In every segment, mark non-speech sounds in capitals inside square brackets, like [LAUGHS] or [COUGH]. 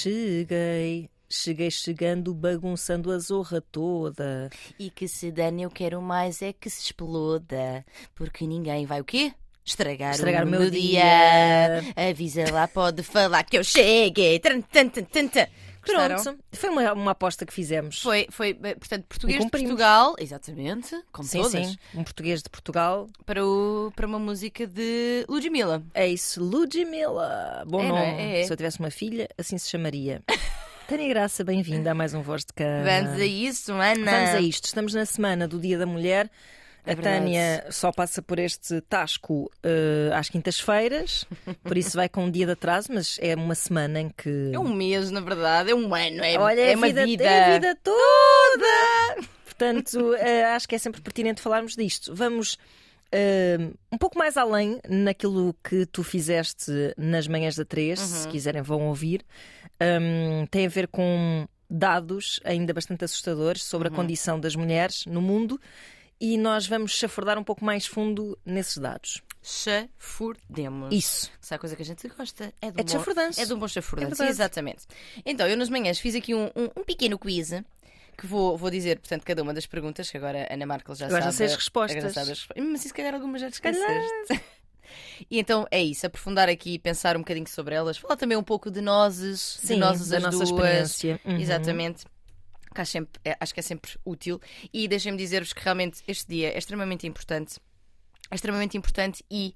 cheguei. Cheguei chegando, bagunçando a zorra toda. E que se dane, eu quero mais é que se exploda. Porque ninguém vai o quê? Estragar, Estragar o o meu meu dia. Avisa lá, pode falar que eu cheguei. Tan, tan, tan. Gostaram? Pronto, foi uma, uma aposta que fizemos. Foi, foi, eh, portanto, português de. Portugal, exatamente, como sim, todas, sim. Um português de Portugal. Para, o, para uma música de Ludmilla. É isso, Ludmilla. Bom É, não nome. é? É. Se eu tivesse uma filha, assim se chamaria. [LAUGHS] Tânia Graça, bem-vinda a mais um Voz de Cama. Vamos a isso, Ana. Vamos a isto. Estamos na semana do Dia da Mulher. É a verdade. Tânia só passa por este tasco eh, às quintas-feiras, [LAUGHS] por isso vai com um dia de atraso, mas é uma semana em que. É um mês, na verdade, é um ano, é, Olha, é a uma vida, vida. é a vida toda! Portanto, eh, acho que é sempre pertinente falarmos disto. Vamos eh, um pouco mais além naquilo que tu fizeste nas manhãs da 3, se Uhum. quiserem vão ouvir. Um, tem a ver com dados ainda bastante assustadores sobre Uhum. a condição das mulheres no mundo e nós vamos chafurdar um pouco mais fundo nesses dados. Chafurdemos. Isso. Se há coisa que a gente gosta, é de um É de bom, chafurdanço. é de um bom chafurdanço, É exatamente. Então, eu nas manhãs fiz aqui um, um, um pequeno quiz que vou, vou dizer, portanto, cada uma das perguntas, que agora a Ana Markel já Agora já sabe. sei as respostas. já sabe as respostas. Mas se calhar algumas já te calhar. esqueceste. [LAUGHS] E então é isso, aprofundar aqui, pensar um bocadinho sobre elas, falar também um pouco de nozes, de Sim, nozes da as nossa duas. experiência. Uhum. Exatamente. Que acho, sempre- é- acho que é sempre útil. E deixem-me dizer-vos que realmente este dia é extremamente importante. É extremamente importante e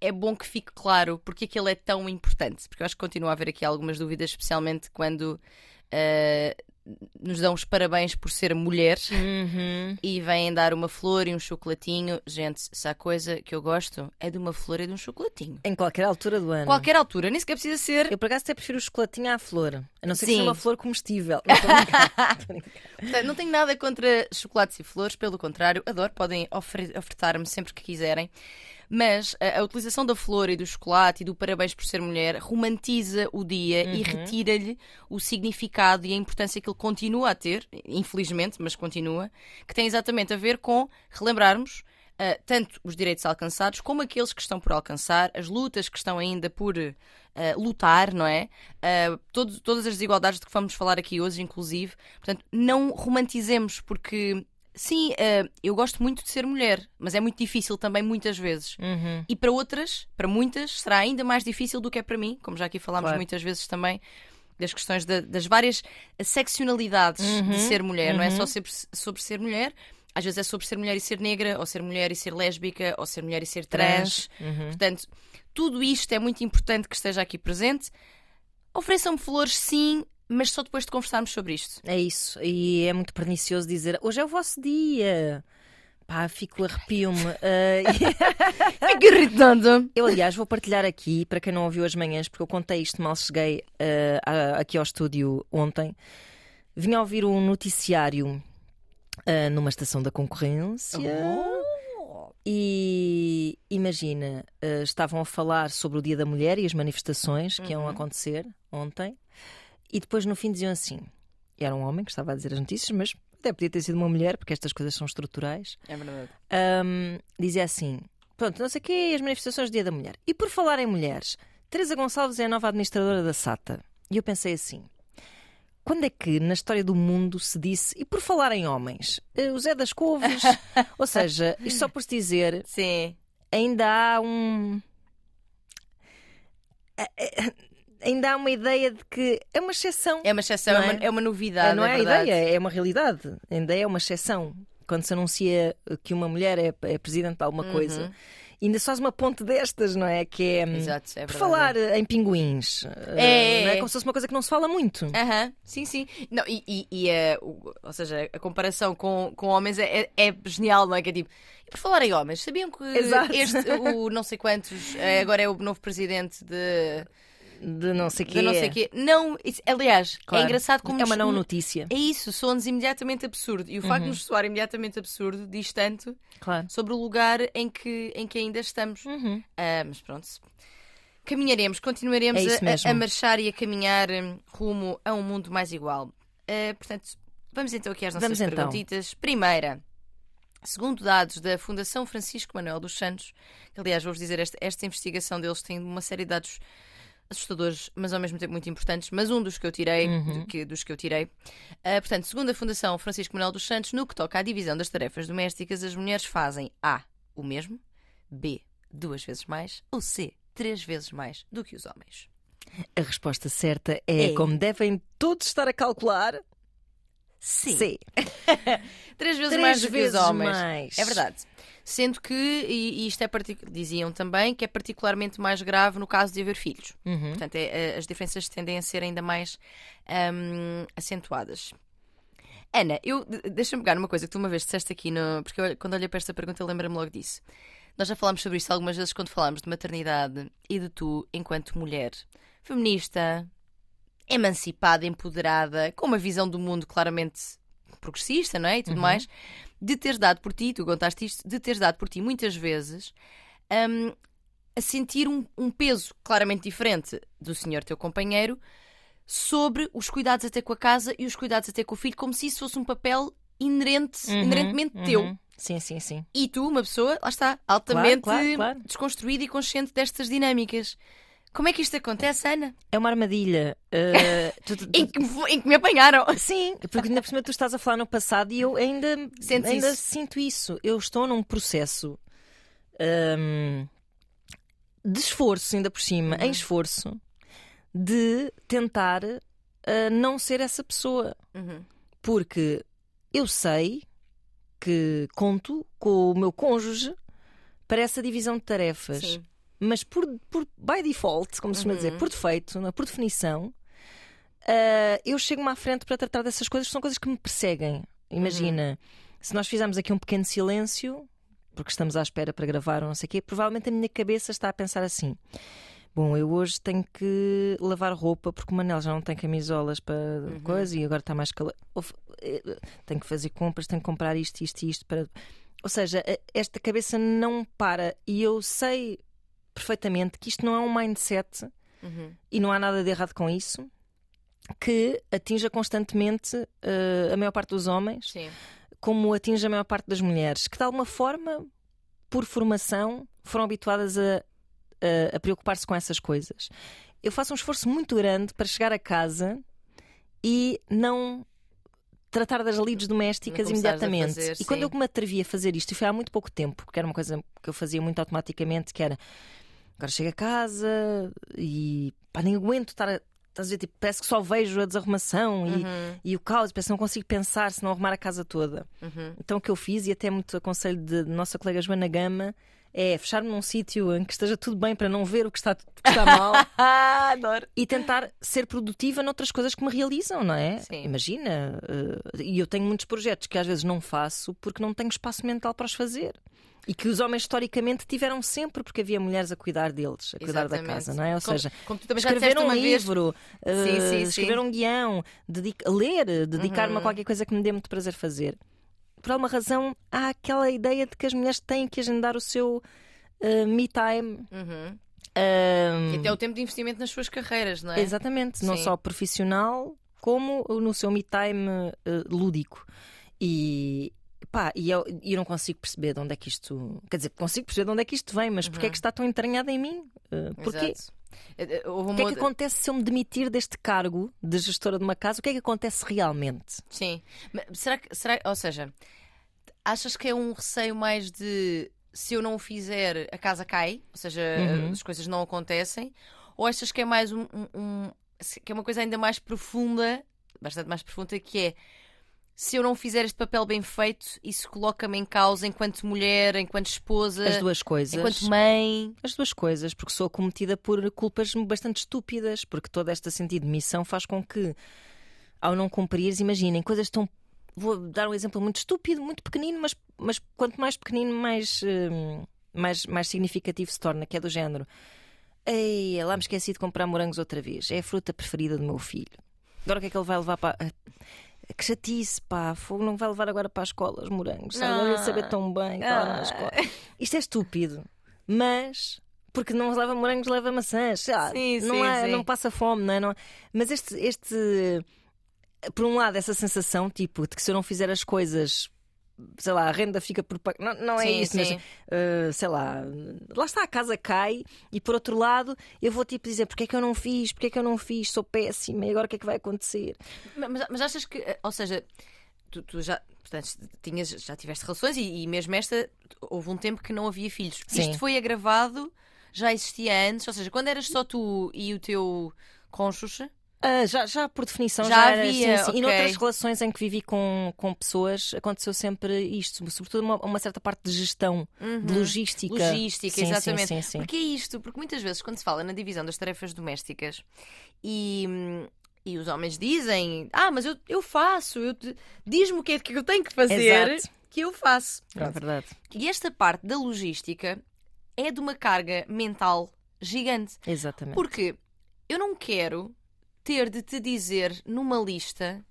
é bom que fique claro porque é que ele é tão importante. Porque eu acho que continua a haver aqui algumas dúvidas, especialmente quando ah, nos dão os parabéns por ser mulher Uhum. e vêm dar uma flor e um chocolatinho. Gente, se há coisa que eu gosto é de uma flor e de um chocolatinho. Em qualquer altura do ano. Qualquer altura, nem sequer precisa ser. Eu, por acaso, até prefiro o chocolatinho à flor. A não ser que Sim. seja uma flor comestível. [LAUGHS] Portanto, não tenho nada contra chocolates e flores, pelo contrário, adoro, podem ofertar-me sempre que quiserem. Mas a, a utilização da flor e do chocolate e do parabéns por ser mulher romantiza o dia e retira-lhe o significado e a importância que ele continua a ter, infelizmente, mas continua, que tem exatamente a ver com relembrarmos ah, tanto os direitos alcançados como aqueles que estão por alcançar, as lutas que estão ainda por ah, lutar, não é? Ah, todos- todas as desigualdades de que vamos falar aqui hoje, inclusive. Portanto, não romantizemos, porque sim, ah, eu gosto muito de ser mulher, mas é muito difícil também muitas vezes. Uhum. E para outras, para muitas, será ainda mais difícil do que é para mim, como já aqui falámos Claro. muitas vezes também. Das questões da- das várias seccionalidades Uhum, de ser mulher, não é só sobre, sobre ser mulher, às vezes é sobre ser mulher e ser negra, ou ser mulher e ser lésbica, ou ser mulher e ser trans. Uhum. Portanto, tudo isto é muito importante que esteja aqui presente. Ofereçam-me flores, sim, mas só depois de conversarmos sobre isto. É isso. E é muito pernicioso dizer hoje é o vosso dia. Pá, fico arrepio-me. Ah, [LAUGHS] [LAUGHS] Fica irritando. eu, aliás, vou partilhar aqui, para quem não ouviu as manhãs, porque eu contei isto mal cheguei ah, a- aqui ao estúdio ontem. Vim a ouvir um noticiário ah, numa estação da concorrência. E imagina, estavam a falar sobre o Dia da Mulher e as manifestações que iam acontecer ontem, e depois no fim diziam assim: era um homem que estava a dizer as notícias, mas até podia ter sido uma mulher, porque estas coisas são estruturais. É verdade. Ahm, dizia assim: pronto, não sei o quê, as manifestações do Dia da Mulher. E por falar em mulheres, Teresa Gonçalves é a nova administradora da SATA. E eu pensei assim: quando é que na história do mundo se disse, e por falar em homens, eh, o Zé das Couves? [LAUGHS] Ou seja, isto só por se dizer, Sim. ainda há um. Ainda há uma ideia de que é uma exceção. É uma exceção, é, é? uma, é uma novidade. não é, a verdade. ideia, é uma realidade. Ainda é uma exceção. Quando se anuncia que uma mulher é, é presidente de alguma Uhum. coisa, ainda se faz uma ponte destas, não é? Que é. hum, Exato, é por falar em pinguins, É, eh, não é é. como se fosse uma coisa que não se fala muito. Aham, sim, sim. Não, e, e, e, eh, ou seja, a comparação com, com homens é, é, é genial, não é? Que é tipo, e por falar em homens, sabiam que Exato. este, o não sei quantos, eh, agora é o novo presidente de, De não sei de quê. não sei quê. Não, isso- aliás, Claro. é engraçado como É uma nos- não notícia. É isso, soa-nos imediatamente absurdo. E o facto de nos soar imediatamente absurdo diz tanto Claro. sobre o lugar em que, em que ainda estamos. Uhum. Ah, mas pronto. Caminharemos, continuaremos É a- a, marchar e a caminhar hum, rumo a um mundo mais igual. Ah, portanto, vamos então aqui às nossas Vamos então. perguntitas. Primeira, segundo dados da Fundação Francisco Manuel dos Santos, que, aliás, vou-vos dizer, esta, esta investigação deles tem uma série de dados assustadores, mas ao mesmo tempo muito importantes, mas um dos que eu tirei, Uhum. do que- dos que eu tirei. Uh, portanto, segundo a Fundação Francisco Manuel dos Santos, no que toca à divisão das tarefas domésticas, as mulheres fazem A. o mesmo, B. duas vezes mais, ou C. três vezes mais do que os homens. A resposta certa é, É. como devem todos estar a calcular. C. C. [LAUGHS] Três vezes Três mais do que vezes os homens. mais. É verdade. Sendo que, e, e isto é diziam também, que é particularmente mais grave no caso de haver filhos. Uhum. Portanto, é- é- as diferenças tendem a ser ainda mais hum, acentuadas. Ana, eu de- deixa-me pegar numa coisa que tu uma vez disseste aqui, no, porque eu, quando olhei para esta pergunta, eu lembro-me logo disso. Nós já falámos sobre isto algumas vezes quando falámos de maternidade e de tu, enquanto mulher feminista, emancipada, empoderada, com uma visão do mundo claramente progressista, não é? E tudo mais, de teres dado por ti, tu contaste isto, de teres dado por ti muitas vezes hum, a sentir um, um peso claramente diferente do senhor teu companheiro sobre os cuidados até com a casa e os cuidados até com o filho, como se isso fosse um papel inerente, Uhum, inerentemente uhum. teu. Sim, sim, sim. E tu, uma pessoa, lá está, altamente claro, claro. desconstruída e consciente destas dinâmicas. Como é que isto acontece, Ana? É uma armadilha. Uh, tu- [LAUGHS] tu- tu- Em que, em que me apanharam? [LAUGHS] Sim, porque ainda por cima tu estás a falar no passado e eu ainda, Sentes ainda isso? sinto isso. Eu estou num processo hum, de esforço, ainda por cima, Uhum. em esforço, de tentar uh, não ser essa pessoa. Uhum. Porque eu sei que conto com o meu cônjuge para essa divisão de tarefas. Sim. Mas por, por by default, como se costuma Uhum. dizer, por defeito, não é? por definição, ah, eu chego-me à frente para tratar dessas coisas, são coisas que me perseguem. Imagina, Uhum. se nós fizermos aqui um pequeno silêncio, porque estamos à espera para gravar ou não sei o quê, provavelmente a minha cabeça está a pensar assim. Bom, eu hoje tenho que lavar roupa porque o Manel já não tem camisolas para Uhum. coisa e agora está mais calor. Eh, Tenho que fazer compras, tenho que comprar isto, isto e isto para. Ou seja, eh, esta cabeça não para e eu sei perfeitamente que isto não é um mindset Uhum. e não há nada de errado com isso que atinja constantemente eh, a maior parte dos homens, Sim. como atinge a maior parte das mulheres, que de alguma forma, por formação, foram habituadas a, a- a preocupar-se com essas coisas. Eu faço um esforço muito grande para chegar a casa e não tratar das lides domésticas imediatamente. fazer, e quando eu me atrevi a fazer isto, e foi há muito pouco tempo, que era uma coisa que eu fazia muito automaticamente, que era agora chego a casa e pá, nem aguento estar a. Estás a ver, tipo, parece que só vejo a desarrumação e, Uhum. e o caos, parece que não consigo pensar se não arrumar a casa toda. Uhum. Então o que eu fiz, e até muito aconselho de nossa colega Joana Gama, é fechar-me num sítio em que esteja tudo bem para não ver o que está, que está mal [LAUGHS] adoro. e tentar ser produtiva noutras coisas que me realizam, não é? Sim. Imagina, eh, e eu tenho muitos projetos que às vezes não faço porque não tenho espaço mental para os fazer. E que os homens historicamente tiveram sempre, porque havia mulheres a cuidar deles, a cuidar da Exatamente. casa, não é? Ou Como- seja, como escrever um uma vez- livro, eh, Sim, sim, sim. escrever um guião, dedica- ler, dedicar-me Uhum. a qualquer coisa que me dê muito prazer fazer. Por alguma razão, há aquela ideia de que as mulheres têm que agendar o seu eh, me time. Uhum. eh, E até o tempo de investimento nas suas carreiras, não é? Exatamente, não Sim. só profissional como no seu me time eh, lúdico. E pá, e eu, eu não consigo perceber de onde é que isto. Quer dizer, consigo perceber de onde é que isto vem, mas porque é que está tão entranhado em mim? Eh, porquê? Uhum. Exato. Eh, eh, Houve O uma que é que acontece se eu me demitir deste cargo de gestora de uma casa? O que é que acontece realmente? Sim. Será que, será, ou seja, achas que é um receio mais de se eu não o fizer, a casa cai? Ou seja, Uhum. as coisas não acontecem? Ou achas que é mais um, um- um- que é uma coisa ainda mais profunda, bastante mais profunda, que é se eu não fizer este papel bem feito, isso coloca-me em causa enquanto mulher, enquanto esposa, As duas coisas. enquanto mãe. As duas coisas, porque sou cometida por culpas bastante estúpidas, porque todo este sentido de missão faz com que, ao não cumprires, imaginem, coisas tão. Vou dar um exemplo muito estúpido, muito pequenino, mas, mas quanto mais pequenino, mais, hum, mais, mais significativo se torna, que é do género. Ei, lá me esqueci de comprar morangos outra vez. É a fruta preferida do meu filho. Agora o que é que ele vai levar para. Ah, Que chatice, pá, fogo não vai levar agora para a escola os morangos. Sabe? Ele ia saber tão bem. Ah. escola. [LAUGHS] Isto é estúpido, mas porque não leva morangos, leva maçãs. lá, Sim, não, sim, é- sim. não passa fome, não é? Não- Mas este, este, por um lado, essa sensação tipo de que se eu não fizer as coisas sei lá, a renda fica por. Não, não é Sim, isso, sim. mas uh, sei lá, lá está, a casa cai e por outro lado eu vou tipo dizer porque é que eu não fiz, porque é que eu não fiz, sou péssima e agora o que é que vai acontecer? Mas, mas achas que, eh, ou seja, tu, tu já, portanto, tinhas, já tiveste relações e, e mesmo esta, houve um tempo que não havia filhos. Sim. Isto foi agravado, já existia antes, ou seja, quando eras só tu e o teu cônjuge, Ah, já, já por definição Já já, era, havia, sim, sim. E ok. noutras relações em que vivi com, com pessoas aconteceu sempre isto, sobretudo uma, uma certa parte de gestão, de logística. Uhum. logística, Sim, exatamente. sim, sim. Porque é isto, porque muitas vezes quando se fala na divisão das tarefas domésticas e, e os homens dizem, ah, mas eu, eu faço, eu diz-me o que é que eu tenho que fazer, Exato. que eu faço. É verdade. E esta parte da logística é de uma carga mental gigante. Exatamente. Porque eu não quero ter de te dizer numa lista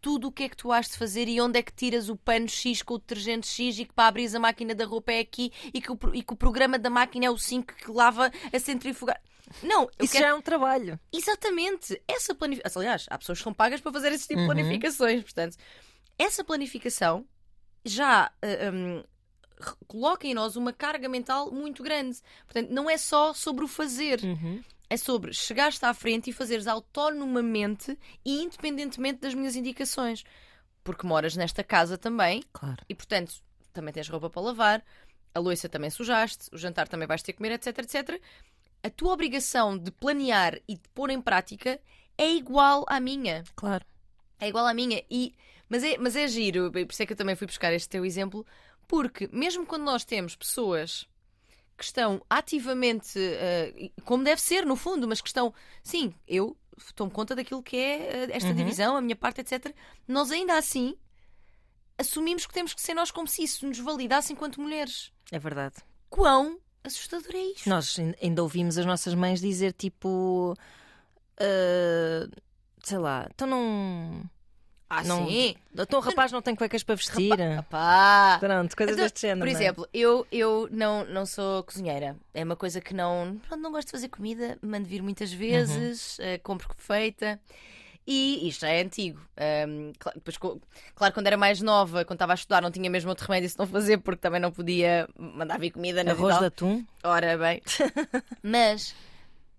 tudo o que é que tu has de fazer e onde é que tiras o pano X com o detergente X e que para abrir a máquina da roupa é aqui e que o, e que o programa da máquina é o 5 que lava a centrifugar. Não, Isso quero... já é um trabalho. Exatamente. Essa planificação. Aliás, há pessoas que são pagas para fazer esse tipo de planificações. Portanto, essa planificação já ah, hum, re- coloca em nós uma carga mental muito grande. Portanto, não é só sobre o fazer. É sobre chegares à frente e fazeres autonomamente e independentemente das minhas indicações. Porque moras nesta casa também Claro. e, portanto, também tens roupa para lavar, a louça também sujaste, o jantar também vais ter que comer, etc, etc. A tua obrigação de planear e de pôr em prática é igual à minha. Claro. É igual à minha. E, mas, é, mas é giro, por isso é que eu também fui buscar este teu exemplo, porque mesmo quando nós temos pessoas que estão ativamente, eh, como deve ser no fundo, mas que estão, sim, eu tomo conta daquilo que é eh, esta divisão, a minha parte, etc. Nós ainda assim assumimos que temos que ser nós como se isso nos validasse enquanto mulheres. É verdade. Quão assustador é isto? Nós ain- ainda ouvimos as nossas mães dizer tipo. ah, sei lá, então não. Ah, não sim. Então o rapaz não tem cuecas para vestir. Pá. Pronto, coisas Então, deste género. Por é? exemplo, eu, eu não, não sou cozinheira. É uma coisa que não. Pronto, não gosto de fazer comida, mando vir muitas vezes, eh, compro feita. E isto já é antigo. Ahm, cla- depois, claro, quando era mais nova, quando estava a estudar, não tinha mesmo outro remédio se não fazer, porque também não podia mandar vir comida na Arroz de atum. Ora bem. [LAUGHS] Mas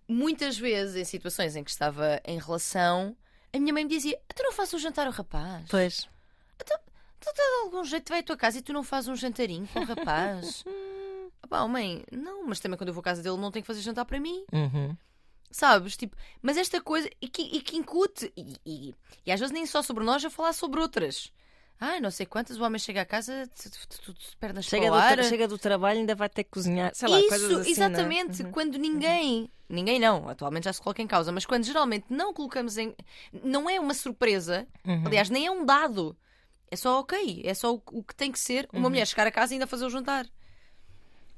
muitas vezes, em situações em que estava em relação, a minha mãe me dizia: Tu não fazes um jantar ao rapaz? Pois. Tu de algum jeito vai à tua casa e tu não fazes um jantarinho com o rapaz? [LAUGHS] Pá, mãe, não, mas também quando eu vou à casa dele não tenho que fazer jantar para mim. Uhum. Sabes? Tipo, mas esta coisa e que, e que incute, e, e, e às vezes nem só sobre nós, a falar sobre outras. Ai, não sei quantas, o homem chega a casa, tu, tu, tu, tu pernas Chega, para o do ar. tra- chega do trabalho e ainda vai ter que cozinhar. Sei lá, coisas Isso, assim, exatamente. Não é? Quando ninguém, ninguém não, atualmente já se coloca em causa, mas quando geralmente não colocamos em. Não é uma surpresa, Uhum. aliás, nem é um dado. É só ok, é só o, o que tem que ser Uhum. uma mulher chegar a casa e ainda fazer o jantar.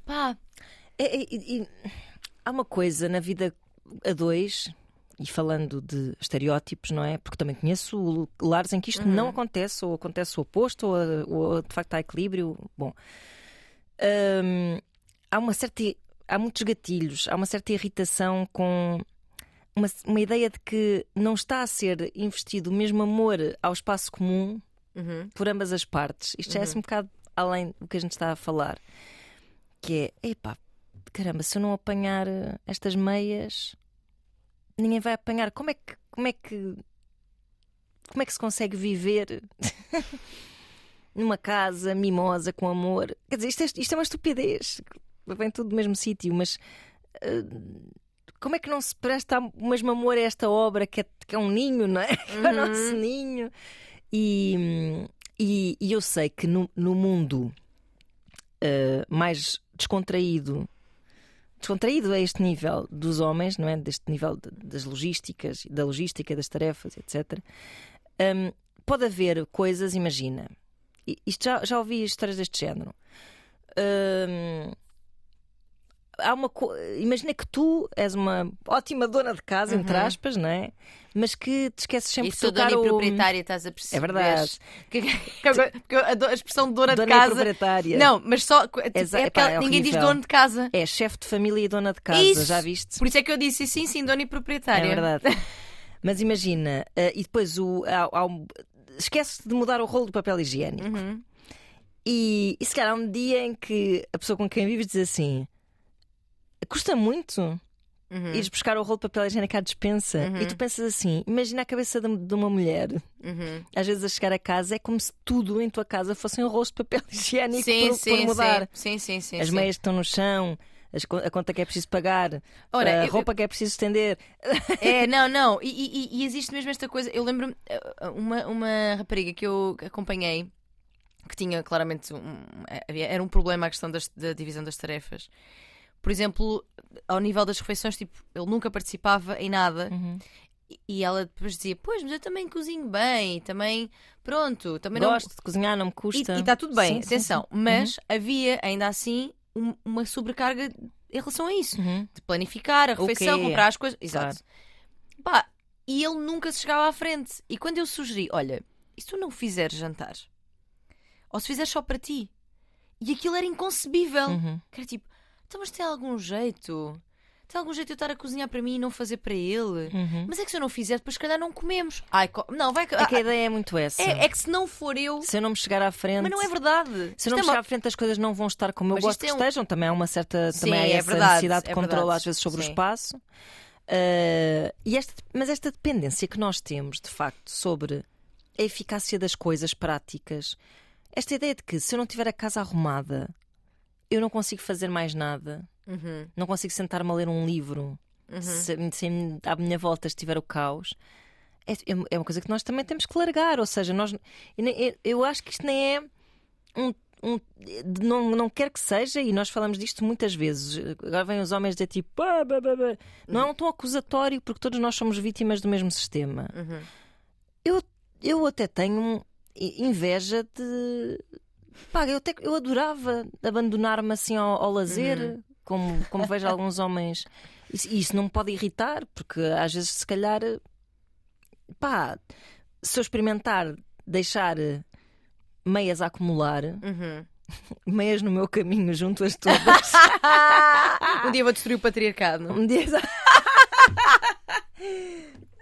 Pá, É, é, há uma coisa na vida a dois, e falando de estereótipos, não é? Porque também conheço lares em que isto não acontece, ou acontece o oposto, ou, ou de facto há equilíbrio. Bom, hum, há uma certa. Há muitos gatilhos, há uma certa irritação com uma, uma ideia de que não está a ser investido o mesmo amor ao espaço comum Uhum. por ambas as partes. Isto já é assim um bocado além do que a gente está a falar. Que é, epá, caramba, se eu não apanhar eh, estas meias, ninguém vai apanhar. Como é que. Como é que, como é que se consegue viver [LAUGHS] numa casa mimosa com amor? Quer dizer, isto é, isto é uma estupidez. Vem tudo do mesmo sítio, mas. eh, como é que não se presta o mesmo amor a esta obra que é, que é um ninho, não é? [LAUGHS] Que é o nosso ninho. E, e, e eu sei que no, no mundo eh, mais descontraído, descontraído a este nível dos homens, não é? Deste nível das logísticas, da logística, das tarefas, etc. hum, pode haver coisas, imagina, isto já, já ouvi histórias deste género. Hum, há uma co- imagina que tu és uma ótima dona de casa, entre aspas, não é? Mas que te esqueces sempre e de sou trocar dona e o proprietária, estás a perceber? É verdade. [LAUGHS] Que- Porque a expressão dona, dona de e casa. proprietária. Não, mas só. tipo, Exa- é epá, é ninguém diz dono de casa. É chefe de família e dona de casa, Isso. já viste? Por isso é que eu disse sim, sim, dona e proprietária. É verdade. [LAUGHS] Mas imagina, eh, e depois o, há- há um- esquece de mudar o rolo do papel higiênico. Uhum. E, e se calhar há um dia em que a pessoa com quem vives diz assim: custa muito Uhum. ires buscar o rolo de papel higiênico à despensa. E tu pensas assim: imagina a cabeça de, de uma mulher, Uhum. às vezes a chegar a casa, é como se tudo em tua casa fossem rolos de papel [LAUGHS] higiênico Sim, por, sim, por mudar. sim, sim, sim, As sim. meias que estão no chão. A conta que é preciso pagar, Ora, a eu- roupa que é preciso estender. É, [LAUGHS] não, não. E, e- e existe mesmo esta coisa. Eu lembro-me, uh, uma, uma rapariga que eu acompanhei que tinha claramente um, havia- era um problema a questão das- da divisão das tarefas. Por exemplo, ao nível das refeições, tipo, ele nunca participava em nada Uhum. e- e ela depois dizia: Pois, mas eu também cozinho bem, também, pronto, também não. Gosto de cozinhar, não me E custa. está tudo bem, Sim, sim, atenção. sim. Mas havia ainda assim um- uma sobrecarga em relação a isso Uhum. de planificar a refeição, quê? comprar as coisas. Exato. Pá, e ele nunca se chegava à frente. E quando eu sugeri, olha, e se tu não fizeres jantar? Ou se fizeres só para ti? E aquilo era inconcebível. Uhum. Que era tipo, então mas tem algum jeito? Tem algum jeito de eu estar a cozinhar para mim e não fazer para ele? Uhum. Mas é que se eu não fizer, depois se calhar não comemos. Ai, co- não, vai... É que a ideia é muito essa. é, é que se não for eu... Se eu não me chegar à frente. Mas não é verdade. Se eu não é me uma- chegar à frente, as coisas não vão estar como eu Mas gosto isto que é um- estejam. Também há uma certa Sim, também há é essa verdade, necessidade de é controle, às vezes, sobre o Sim. espaço. Ah, e esta, mas esta dependência que nós temos, de facto, sobre a eficácia das coisas práticas, esta ideia de que se eu não tiver a casa arrumada, eu não consigo fazer mais nada, Uhum, não consigo sentar-me a ler um livro, se, se à minha volta estiver o caos. É, é uma coisa que nós também temos que largar, ou seja, nós, eu, acho que isto nem é um, um- não, não quer que seja, e nós falamos disto muitas vezes. Agora vêm os homens dizer tipo, "Ah, bah, bah, bah." não é um tom acusatório, porque todos nós somos vítimas do mesmo sistema. uhum. Eu, eu até tenho inveja de. Pá, eu, até, eu adorava abandonar-me assim ao, ao lazer, como, como vejo [LAUGHS] alguns homens. Isso, isso não me pode irritar, porque às vezes, se calhar, pá, se eu experimentar deixar meias a acumular, Uhum. [LAUGHS] meias no meu caminho junto às [LAUGHS] todas, Um dia vou destruir o patriarcado. um dia.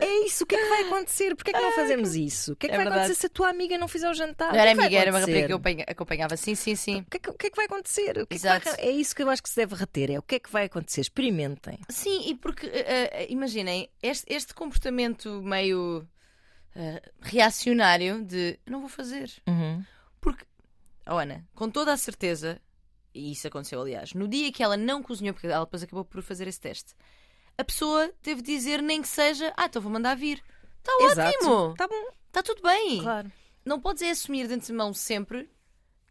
É isso, o que é que vai acontecer? Porquê é que não fazemos isso? O que é que É vai verdade. acontecer se a tua amiga não fizer o jantar? Não O que era é que vai amiga, era uma acontecer? rapariga que eu apanha- acompanhava. Sim, sim, sim. O que, é que, o que é que vai acontecer? O que é, que Exato. vai- é isso que eu acho que se deve reter: é o que é que vai acontecer? Experimentem. Sim, e porque, eh, eh, imaginem, este, este comportamento meio eh, reacionário de não vou fazer. Uhum. Porque, oh Ana, com toda a certeza, e isso aconteceu aliás, no dia que ela não cozinhou, porque ela depois acabou por fazer esse teste, a pessoa teve de dizer nem que seja, ah, então vou mandar vir. Está ótimo! Tá bom, Está tudo bem! claro. Não podes é assumir de antemão sempre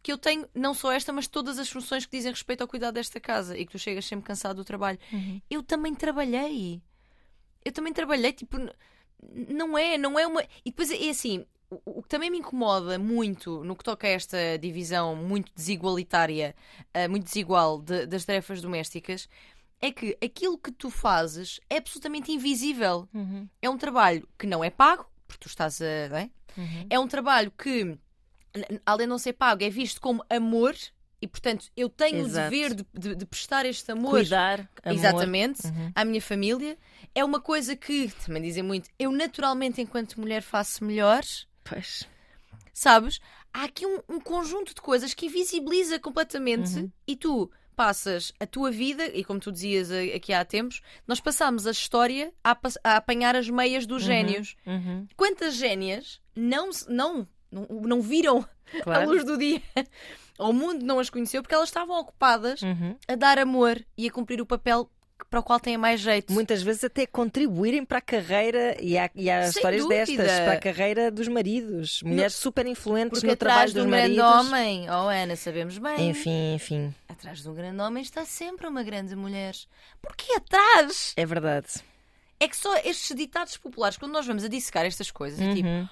que eu tenho não só esta, mas todas as funções que dizem respeito ao cuidado desta casa e que tu chegas sempre cansado do trabalho. Eu também trabalhei. Eu também trabalhei, tipo, não é, não é uma. E depois é assim, o, que também me incomoda muito no que toca a esta divisão muito desigualitária, ah, muito desigual de- das tarefas domésticas, é que aquilo que tu fazes é absolutamente invisível. Uhum. É um trabalho que não é pago, porque tu estás a. é? Uhum. É um trabalho que, além de não ser pago, é visto como amor e, portanto, eu tenho Exato. o dever de, de- de prestar este amor Cuidar, amor. exatamente Uhum. à minha família. É uma coisa que, também dizem muito, eu naturalmente, enquanto mulher, faço melhor, Pois. sabes? Há aqui um, um conjunto de coisas que invisibiliza completamente Uhum. e tu passas a tua vida, e como tu dizias a- aqui há tempos, nós passamos a história a, a apanhar as meias dos génios. Uhum. Quantas génias não, não, não, viram [LAUGHS] a Claro. luz do dia? [LAUGHS] O mundo não as conheceu porque elas estavam ocupadas Uhum. a dar amor e a cumprir o papel para o qual têm mais jeito. Muitas vezes até contribuírem para a carreira e há, e há Sem histórias dúvida. destas para a carreira dos maridos, mulheres super influentes no atrás trabalho de dos um grande maridos. homem, oh Ana, sabemos bem. Enfim, enfim, Atrás de um grande homem está sempre uma grande mulher. Porquê atrás? é verdade. É que só estes ditados populares, quando nós vamos a dissecar estas coisas, é tipo, Uhum.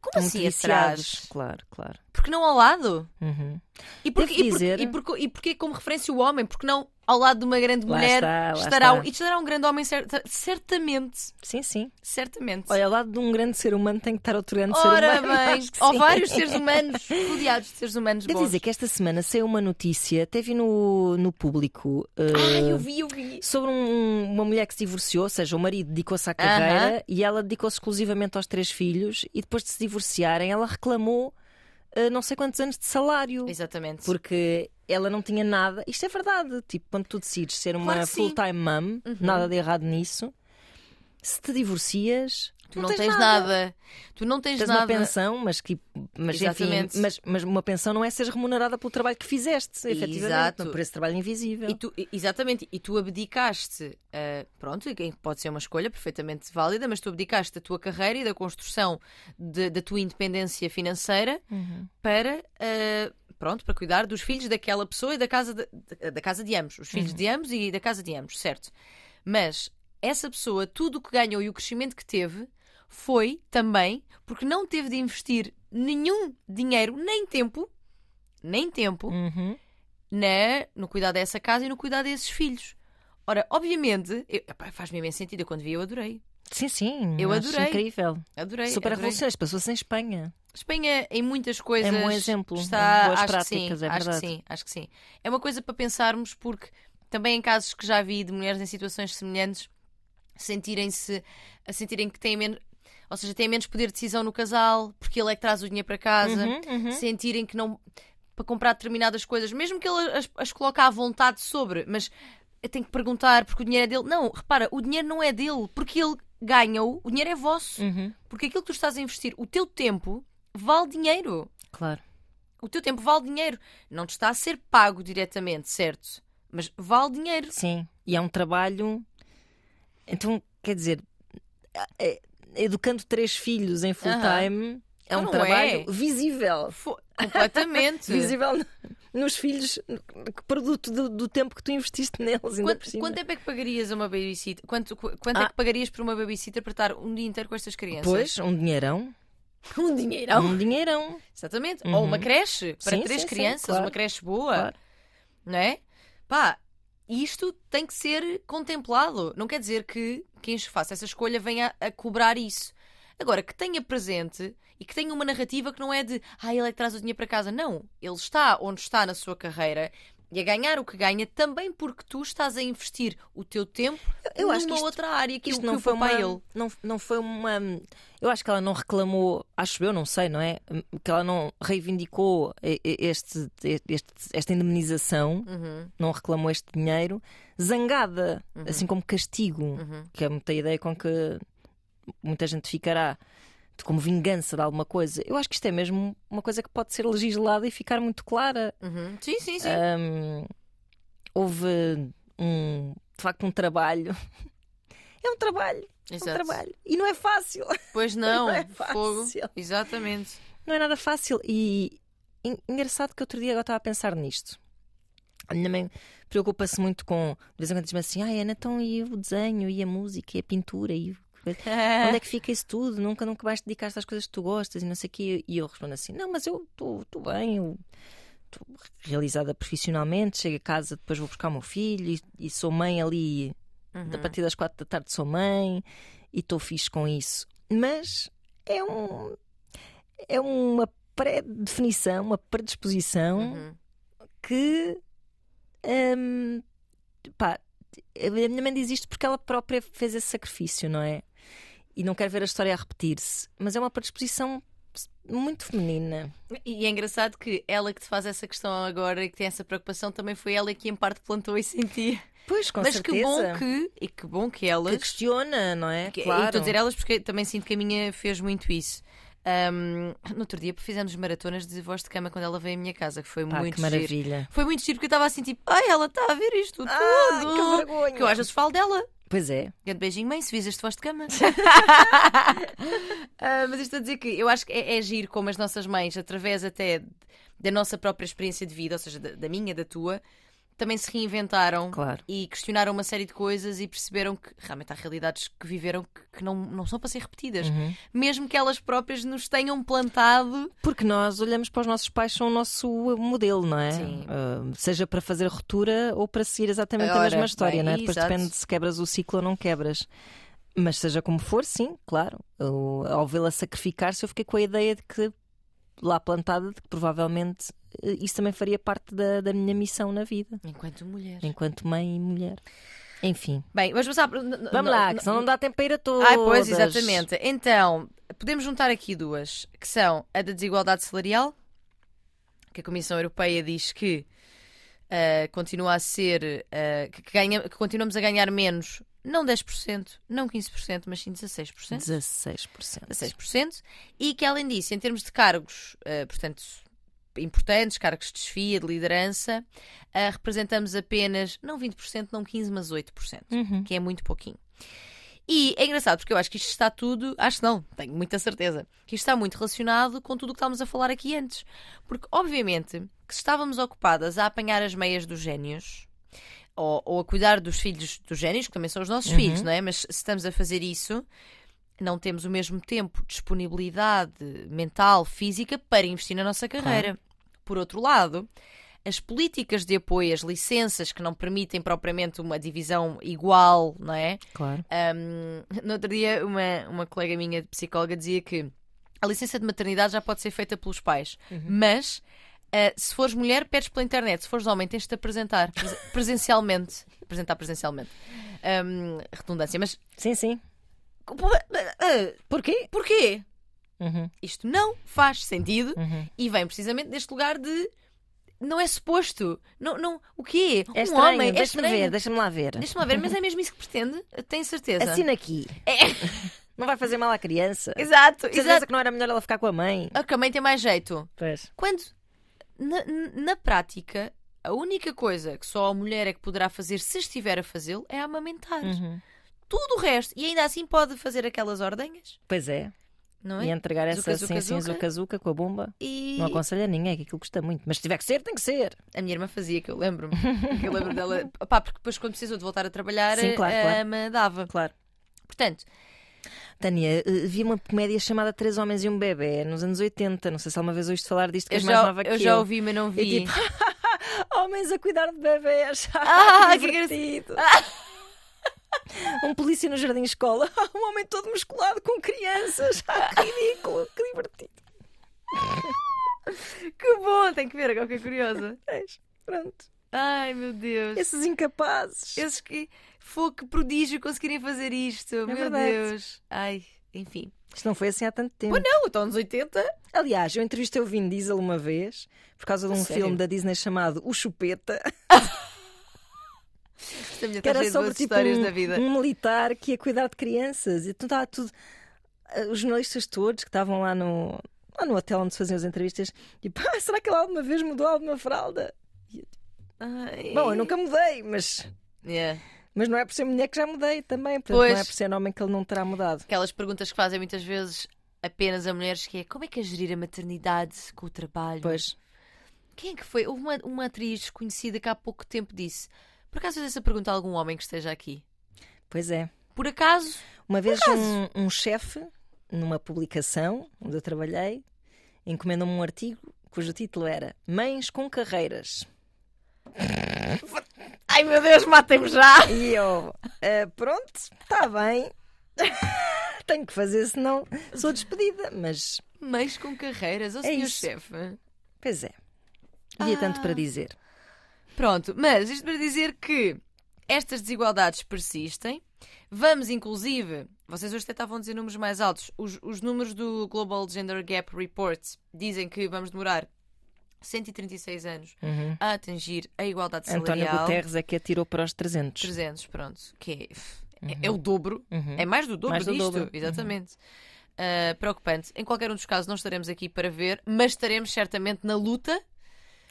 como assim atrás? Claro, claro. Porque não ao lado? Uhum. E porque, e, porque, dizer- e, porque, e porque como referência o homem? Porque não ao lado de uma grande Lá mulher está, estará, está. um- e estará um grande homem certa- certamente. Sim, sim. Certamente. Olha, ao lado de um grande ser humano tem que estar outro grande ser Ora humano. [LAUGHS] bem, Acho que ou sim. vários seres humanos rodeados de seres humanos Devo bons. dizer que esta semana saiu uma notícia, vi no, no público, eh, Ah, eu vi, eu vi. sobre um- uma mulher que se divorciou, ou seja, o marido dedicou-se à carreira e ela dedicou-se exclusivamente aos três filhos e depois de se divorciarem ela reclamou uh, não sei quantos anos de salário. Exatamente. Porque ela não tinha nada. Isto é verdade. Tipo, quando tu decides ser uma Claro full-time mum, Uhum. nada de errado nisso. Se te divorcias, Tu não, tens, nada. Tu não tens, Tens nada. uma pensão, mas, que, mas enfim, mas, mas uma pensão não é seres remunerada pelo trabalho que fizeste, efetivamente, Exato. não por esse trabalho invisível. E tu, exatamente, e tu abdicaste, ah, pronto, pode ser uma escolha perfeitamente válida, mas tu abdicaste da tua carreira e da construção de- da tua independência financeira Uhum. para, ah, pronto, para cuidar dos filhos daquela pessoa e da casa de, da- casa de ambos, os Uhum. filhos de ambos e da casa de ambos, certo? Mas essa pessoa, tudo o que ganhou e o crescimento que teve foi também porque não teve de investir nenhum dinheiro, nem tempo, nem tempo, Uhum. na, no cuidado dessa casa e no cuidado desses filhos. Ora, obviamente, faz-me imenso sentido. Eu quando vi, eu adorei. Sim, sim, Eu adorei. incrível. Adorei. Super adorei. revolucionário, passou-se em Espanha. Espanha, em muitas coisas. É um exemplo, Está, boas acho práticas, que sim, é acho que verdade. sim, acho que sim. É uma coisa para pensarmos, porque também em casos que já vi de mulheres em situações semelhantes sentirem-se a sentirem que têm menos. Ou seja, têm menos poder de decisão no casal, porque ele é que traz o dinheiro para casa, Uhum, uhum. sentirem que não. para comprar determinadas coisas, mesmo que ele as, as coloque à vontade sobre, mas eu tenho que perguntar porque o dinheiro é dele. Não, repara, o dinheiro não é dele, porque ele ganha-o, o dinheiro é vosso. Uhum, Porque aquilo que tu estás a investir, o teu tempo, vale dinheiro. Claro. O teu tempo vale dinheiro. Não te está a ser pago diretamente, certo? Mas vale dinheiro. Sim, e é um trabalho. Então, quer dizer, é- educando três filhos em full time é um Não trabalho é. visível. Fo- Completamente. Visível no- nos filhos, produto do, do tempo que tu investiste neles, ainda por Quanto, cima. quanto tempo é que pagarias uma babysitter? Quanto, qu- quanto é Ah. que pagarias por uma babysitter para estar um dia inteiro com estas crianças? Pois, um dinheirão. [LAUGHS] um dinheirão. Um dinheirão. Exatamente. Uhum. Ou uma creche para Sim, três sim, sim, crianças, claro. uma creche boa. Claro. Não é? Pá, isto tem que ser contemplado. Não quer dizer que quem faça essa escolha venha a cobrar isso. Agora, que tenha presente e que tenha uma narrativa que não é de ah, ele é que traz o dinheiro para casa. Não. Ele está onde está na sua carreira e a ganhar o que ganha também porque tu estás a investir o teu tempo Eu numa acho que isto- outra área que, Isto que não o foi uma, ele. não, não foi uma. Eu acho que ela não reclamou, acho eu, não sei, não é? Que ela não reivindicou este, este- esta indemnização, Uhum, não reclamou este dinheiro, zangada, Uhum. assim como castigo, uhum. que é muita ideia com que muita gente ficará como vingança de alguma coisa. Eu acho que isto é mesmo uma coisa que pode ser legislada e ficar muito clara. Uhum. Sim, sim, sim. Hum, houve um, de facto um trabalho. [LAUGHS] É um trabalho, é um Exato. trabalho. E não é fácil. Pois [LAUGHS] não, Não é fogo. fácil. Exatamente. Não é nada fácil. E en- engraçado que outro dia eu estava a pensar nisto. A minha mãe preocupa-se muito com. De vez em quando diz-me assim: ai, Ana, então e o desenho, e a música, e a pintura, e. [LAUGHS] Onde é que fica isso tudo? Nunca, nunca vais te dedicar às coisas que tu gostas e não sei o quê. E eu respondo assim: não, mas eu estou bem, eu estou realizada profissionalmente, chego a casa, depois vou buscar o meu filho e, e sou mãe ali Uhum. a partir das quatro da tarde sou mãe e estou fixe com isso. Mas é um é uma pré-definição, uma predisposição Uhum. que hum, pá, a minha mãe diz isto porque ela própria fez esse sacrifício, não é? E não quer ver a história a repetir-se, mas é uma predisposição muito feminina. E é engraçado que ela que te faz essa questão agora e que tem essa preocupação também foi ela que em parte plantou isso em ti. Pois, com Mas certeza. que bom que, e que bom que elas. que questiona, não é? que- claro. E estou a dizer elas porque também sinto que a minha fez muito isso. Ahm, no outro dia fizemos maratonas de voz de cama quando ela veio à minha casa, que foi Pá, muito que giro. maravilha. Foi muito giro porque eu estava assim tipo, ai, ela está a ver isto tudo. Ah, que vergonha. Que eu às vezes falo dela. Pois é. Grande beijinho, mãe, se vis este voz de cama. [LAUGHS] Ah, mas isto a dizer que eu acho que é, é giro como as nossas mães, através até da nossa própria experiência de vida, ou seja, da, da minha, da tua, também se reinventaram Claro. e questionaram uma série de coisas e perceberam que realmente há realidades que viveram que, que não, não são para ser repetidas. Uhum. Mesmo que elas próprias nos tenham plantado. Porque nós olhamos para os nossos pais, são o nosso modelo, não é? Sim. Ah, seja para fazer ruptura ou para seguir exatamente a Ora, mesma história, bem, não é? Depois exato. depende se quebras o ciclo ou não quebras. Mas seja como for, sim, claro. Eu, ao vê-la sacrificar-se, eu fiquei com a ideia de que, lá plantada, de que provavelmente eh, isso também faria parte da, da minha missão na vida, Enquanto mulher. enquanto mãe e mulher. Enfim, Bem, vamos passar. vamos lá, que senão não dá tempo para ir a todas. Ai, pois, exatamente. Então, podemos juntar aqui duas, que são a da desigualdade salarial que a Comissão Europeia diz que uh, continua a ser. Uh, que, ganha, que continuamos a ganhar menos, não 10%, não 15%, mas sim 16%. 16%. 16%. E que, além disso, em termos de cargos, uh, portanto, importantes, cargos de desfia, de liderança, representamos apenas, não 20%, não 15%, mas 8%, Uhum. que é muito pouquinho. E é engraçado porque eu acho que isto está tudo, acho não, tenho muita certeza, que isto está muito relacionado com tudo o que estávamos a falar aqui antes. Porque, obviamente, que se estávamos ocupadas a apanhar as meias dos génios ou, ou a cuidar dos filhos dos génios, que também são os nossos filhos, não é? Mas se estamos a fazer isso, não temos o mesmo tempo, disponibilidade mental, física para investir na nossa carreira. Por outro lado, as políticas de apoio, as licenças que não permitem propriamente uma divisão igual, não é? Claro. Um, no outro dia, uma, uma colega minha de psicóloga dizia que a licença de maternidade já pode ser feita pelos pais, mas uh, se fores mulher, pedes pela internet, se fores homem, tens de te apresentar pres- [LAUGHS] presencialmente. Apresentar presencialmente. Um, redundância, mas Sim, sim. uh, Porquê? porquê? Uhum. Isto não faz sentido Uhum. e vem precisamente deste lugar de não é suposto. Não, não, o quê? É um estranho, homem é deixa-me ver, deixa-me lá ver. Deixa-me lá ver, mas é mesmo isso que pretende? Tenho certeza. Assina aqui. É. [LAUGHS] Não vai fazer mal à criança. Exato, Certeza exato. que não era melhor ela ficar com a mãe. A mãe tem mais jeito. Pois. Quando, na, na prática, a única coisa que só a mulher é que poderá fazer se estiver a fazê-lo é amamentar. Uhum. Tudo o resto. E ainda assim pode fazer aquelas ordenhas, Pois é. não E é? entregar essa zuca, assim, assim, zuca. zuca, com a bomba. E Não aconselho a ninguém, que aquilo custa muito. Mas se tiver que ser, tem que ser. a minha irmã fazia, que eu lembro-me. [LAUGHS] que eu lembro dela. Pá, porque depois, quando precisou de voltar a trabalhar, Sim, claro, a claro. ama dava. Claro. Portanto, Tânia, eh, vi uma comédia chamada Três Homens e um Bebê, nos anos 80. Não sei se alguma vez ouviste falar disto, que eu és mais já, nova que eu eu. já ouvi, mas não vi. E tipo, [LAUGHS] homens a cuidar de bebés. [LAUGHS] Ah, que que divertido. [LAUGHS] Um polícia no jardim escola. Um homem todo musculado com crianças. Ah, que ridículo, que divertido. Que bom, tem que ver, agora fiquei curiosa. Pronto. Ai, meu Deus. Esses incapazes. Esses que. Foi que prodígio conseguirem fazer isto. meu É verdade. Deus. Ai, enfim. Isto não foi assim há tanto tempo. Pois não, então nos 80. Aliás, eu entrevistei o Vin Diesel uma vez por causa de um filme da Disney chamado O Chupeta, que está era sobre tipo histórias um, da vida. um militar que ia cuidar de crianças. E então estava tudo. eh, Os jornalistas todos que estavam lá no, lá no hotel onde se faziam as entrevistas, tipo, [LAUGHS] ah, será que ele alguma vez mudou alguma fralda? Ai. Bom, eu nunca mudei, mas, Yeah. Mas não é por ser mulher que já mudei também. Portanto, Pois. não é por ser homem que ele não terá mudado. Aquelas perguntas que fazem muitas vezes apenas a mulheres que é como é que é gerir a maternidade com o trabalho? Pois. Quem é que foi? Houve uma, uma atriz conhecida que há pouco tempo disse. Por acaso fez essa pergunta a algum homem que esteja aqui? Pois é. Por acaso? Uma vez um, um chefe, numa publicação onde eu trabalhei, encomendou-me um artigo cujo título era Mães com Carreiras. Ai meu Deus, matem-me já! E eu, "Ah, pronto, está bem. [LAUGHS] Tenho que fazer, senão sou despedida. Mas, Mães com carreiras, ó É senhor isso. chefe. pois é. Havia Ah. tanto para dizer. Pronto, mas isto para dizer que estas desigualdades persistem. Vamos, inclusive, vocês hoje até estavam a dizer números mais altos. Os, os números do Global Gender Gap Report dizem que vamos demorar 136 anos Uhum. a atingir a igualdade salarial. António Guterres é que atirou para os 300. 300, pronto. Que é, é- é o dobro. Uhum. É mais do dobro Mais do disto. dobro. Uhum. Exatamente. Ah, preocupante. Em qualquer um dos casos, não estaremos aqui para ver, mas estaremos certamente na luta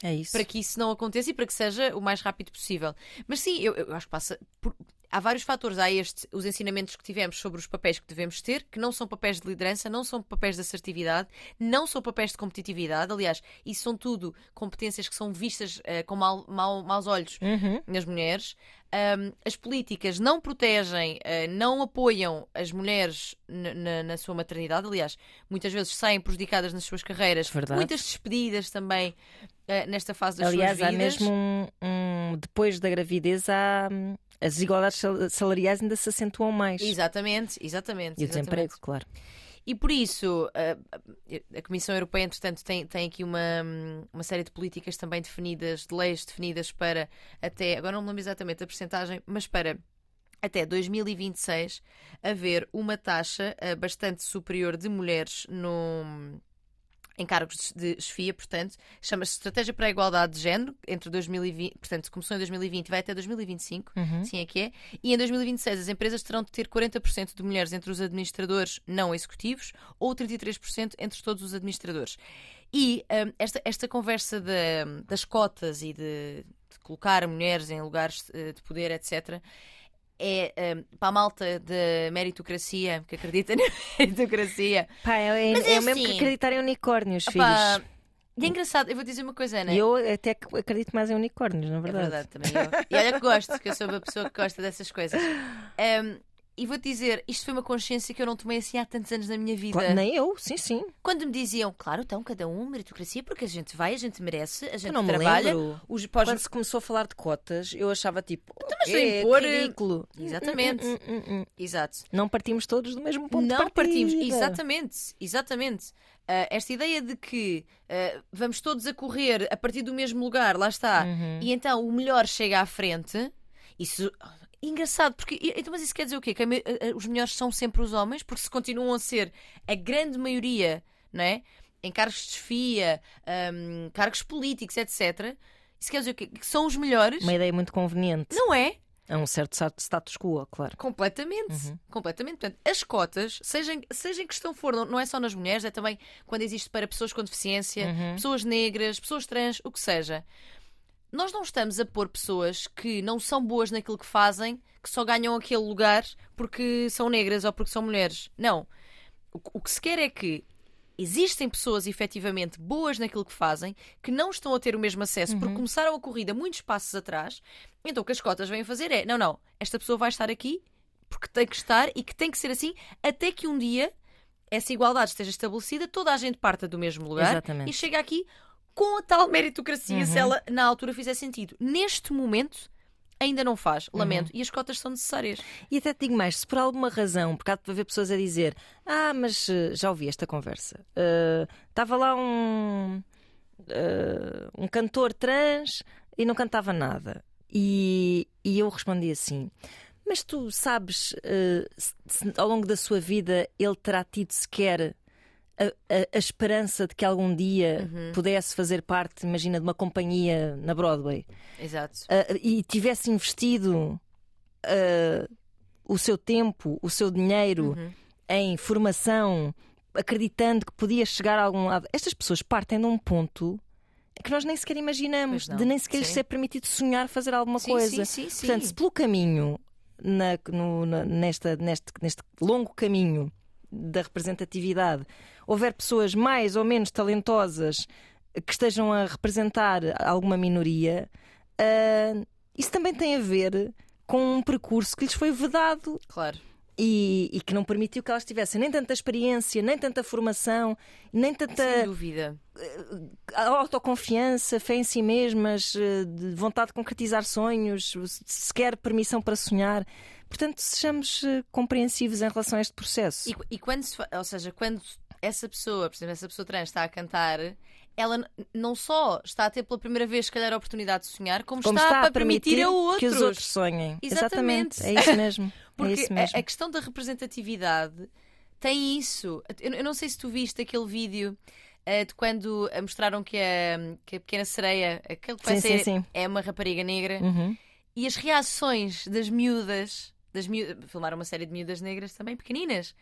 É para que isso não aconteça e para que seja o mais rápido possível. Mas sim, eu, eu acho que passa por. Há vários fatores. Há este, os ensinamentos que tivemos sobre os papéis que devemos ter, que não são papéis de liderança, não são papéis de assertividade, não são papéis de competitividade. Aliás, isso são tudo competências que são vistas eh, com mal, mal- maus olhos Uhum. nas mulheres. Ahm, as políticas não protegem, eh, não apoiam as mulheres na, sua maternidade. Aliás, muitas vezes saem prejudicadas nas suas carreiras. Verdade. Muitas despedidas também nesta fase das Aliás, suas há vidas. mesmo um, um- Depois da gravidez, há. hum, As desigualdades sal- salariais ainda se acentuam mais. Exatamente, exatamente. E o desemprego, claro. E por isso, a, a Comissão Europeia, entretanto, tem, tem aqui uma, uma série de políticas também definidas, de leis definidas para até, agora não me lembro exatamente a percentagem, mas para até 2026 haver uma taxa eh, bastante superior de mulheres no, em cargos de chefia, portanto, chama-se Estratégia para a Igualdade de Género, entre 2020, portanto, começou em 2020 e vai até 2025, Uhum. assim é que é, e em 2026 as empresas terão de ter 40% de mulheres entre os administradores não executivos ou 33% entre todos os administradores. E hum, esta, esta conversa de- das cotas e de, de colocar mulheres em lugares eh, de poder, etc., é hum, para a malta da meritocracia, que acredita [LAUGHS] na meritocracia. Pá, é, Mas é é o mesmo que assim. acreditar em unicórnios, Opá, filhos. e é engraçado, eu vou dizer uma coisa, Ana. Eu até acredito mais em unicórnios, na É verdade. verdade, também eu. E olha que gosto, que eu sou uma pessoa que gosta dessas coisas. [LAUGHS] Hum, e vou-te dizer, isto foi uma consciência que eu não tomei assim há tantos anos na minha vida. Claro, nem eu, sim, sim. Quando me diziam, claro, então cada um, meritocracia, porque a gente vai, a gente merece, a gente Eu não me trabalha. lembro. Os, pós... Quando se começou a falar de cotas, eu achava tipo. mas é, impor- ridículo. Exatamente. Hum, hum, hum, hum. Exato. Não partimos todos do mesmo ponto de não partimos. Exatamente. Exatamente. Ah, esta ideia de que ah, vamos todos a correr a partir do mesmo lugar, lá está, Uhum. e então o melhor chega à frente, isso. Engraçado, porque. Então, mas isso quer dizer o quê? Que os melhores são sempre os homens, porque se continuam a ser a grande maioria, não é? Em cargos de chefia, ahm, cargos políticos, etc. Isso quer dizer o quê? Que são os melhores? Uma ideia muito conveniente. Não é? É um certo sta- status quo, claro. Completamente. Completamente. Portanto, as cotas, seja, em- seja em questão for, não, não é só nas mulheres, é também quando existe para pessoas com deficiência, pessoas negras, pessoas trans, o que seja. Nós não estamos a pôr pessoas que não são boas naquilo que fazem, que só ganham aquele lugar porque são negras ou porque são mulheres. Não. O, que- o que se quer é que existem pessoas efetivamente boas naquilo que fazem, que não estão a ter o mesmo acesso porque começaram a corrida muitos passos atrás. Então o que as cotas vêm fazer é: não, não, esta pessoa vai estar aqui porque tem que estar e que tem que ser assim até que um dia essa igualdade esteja estabelecida, toda a gente parta do mesmo lugar Exatamente. e chega aqui com a tal meritocracia, se ela na altura fizer sentido. Neste momento ainda não faz, lamento, e as cotas são necessárias. E até te digo mais, se por alguma razão, porque há de haver pessoas a dizer Ah, mas eh, já ouvi esta conversa. Eh, Estava lá um, eh, um cantor trans e não cantava nada. E, e eu respondi assim: Mas tu sabes eh, se, se ao longo da sua vida ele terá tido sequer a, a- a esperança de que algum dia pudesse fazer parte, imagina, de uma companhia na Broadway? Exato. uh, e tivesse investido uh, o seu tempo, o seu dinheiro Uhum. em formação, acreditando que podia chegar a algum lado, estas pessoas partem de um ponto que nós nem sequer imaginamos, de nem sequer lhes ser permitido sonhar fazer alguma Sim, coisa. sim, sim, sim. Portanto, se pelo caminho, na- no- na- nesta, neste, neste longo caminho da representatividade, houver pessoas mais ou menos talentosas que estejam a representar alguma minoria, ah, isso também tem a ver com um percurso que lhes foi vedado Claro. e, e que não permitiu que elas tivessem nem tanta experiência, nem tanta formação, nem tanta Sem dúvida. autoconfiança, fé em si mesmas, de vontade de concretizar sonhos, sequer permissão para sonhar. Portanto, sejamos compreensivos em relação a este processo. E, e quando se ou seja, quando essa pessoa, por exemplo, essa pessoa trans está a cantar, ela não só está a ter pela primeira vez, se calhar, a oportunidade de sonhar, como, Como está, está a permitir, a outros. que os outros sonhem. Exatamente. É isso mesmo. [LAUGHS] é Porque isso a- mesmo. A, questão da representatividade tem isso. Eu, eu não sei se tu viste aquele vídeo eh, de quando eh, mostraram que a, que a pequena sereia, aquele que vai Sim, ser, sim, sim. é uma rapariga negra, Uhum. e as reações das miúdas, das miúdas, filmaram uma série de miúdas negras também, pequeninas.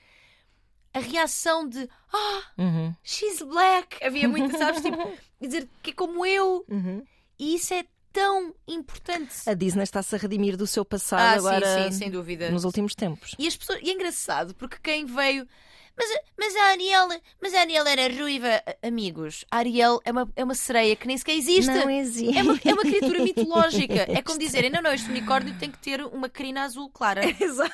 A reação de ah, Uhum. she's black. Havia muito, [LAUGHS] sabes, tipo, dizer que é como eu. Uhum. E isso é tão importante. A Disney está-se a redimir do seu passado Ah, agora sim, sim, sem dúvida. nos últimos tempos. E, as pessoas, e é engraçado porque quem veio. Mas, a- mas a Ariel, mas a Ariel era ruiva. Amigos, a Ariel é uma, é uma sereia que nem sequer existe. Não existe. É uma, é uma criatura mitológica. [LAUGHS] É como dizerem: não, não, este unicórnio tem que ter uma crina azul clara. [LAUGHS] Exato.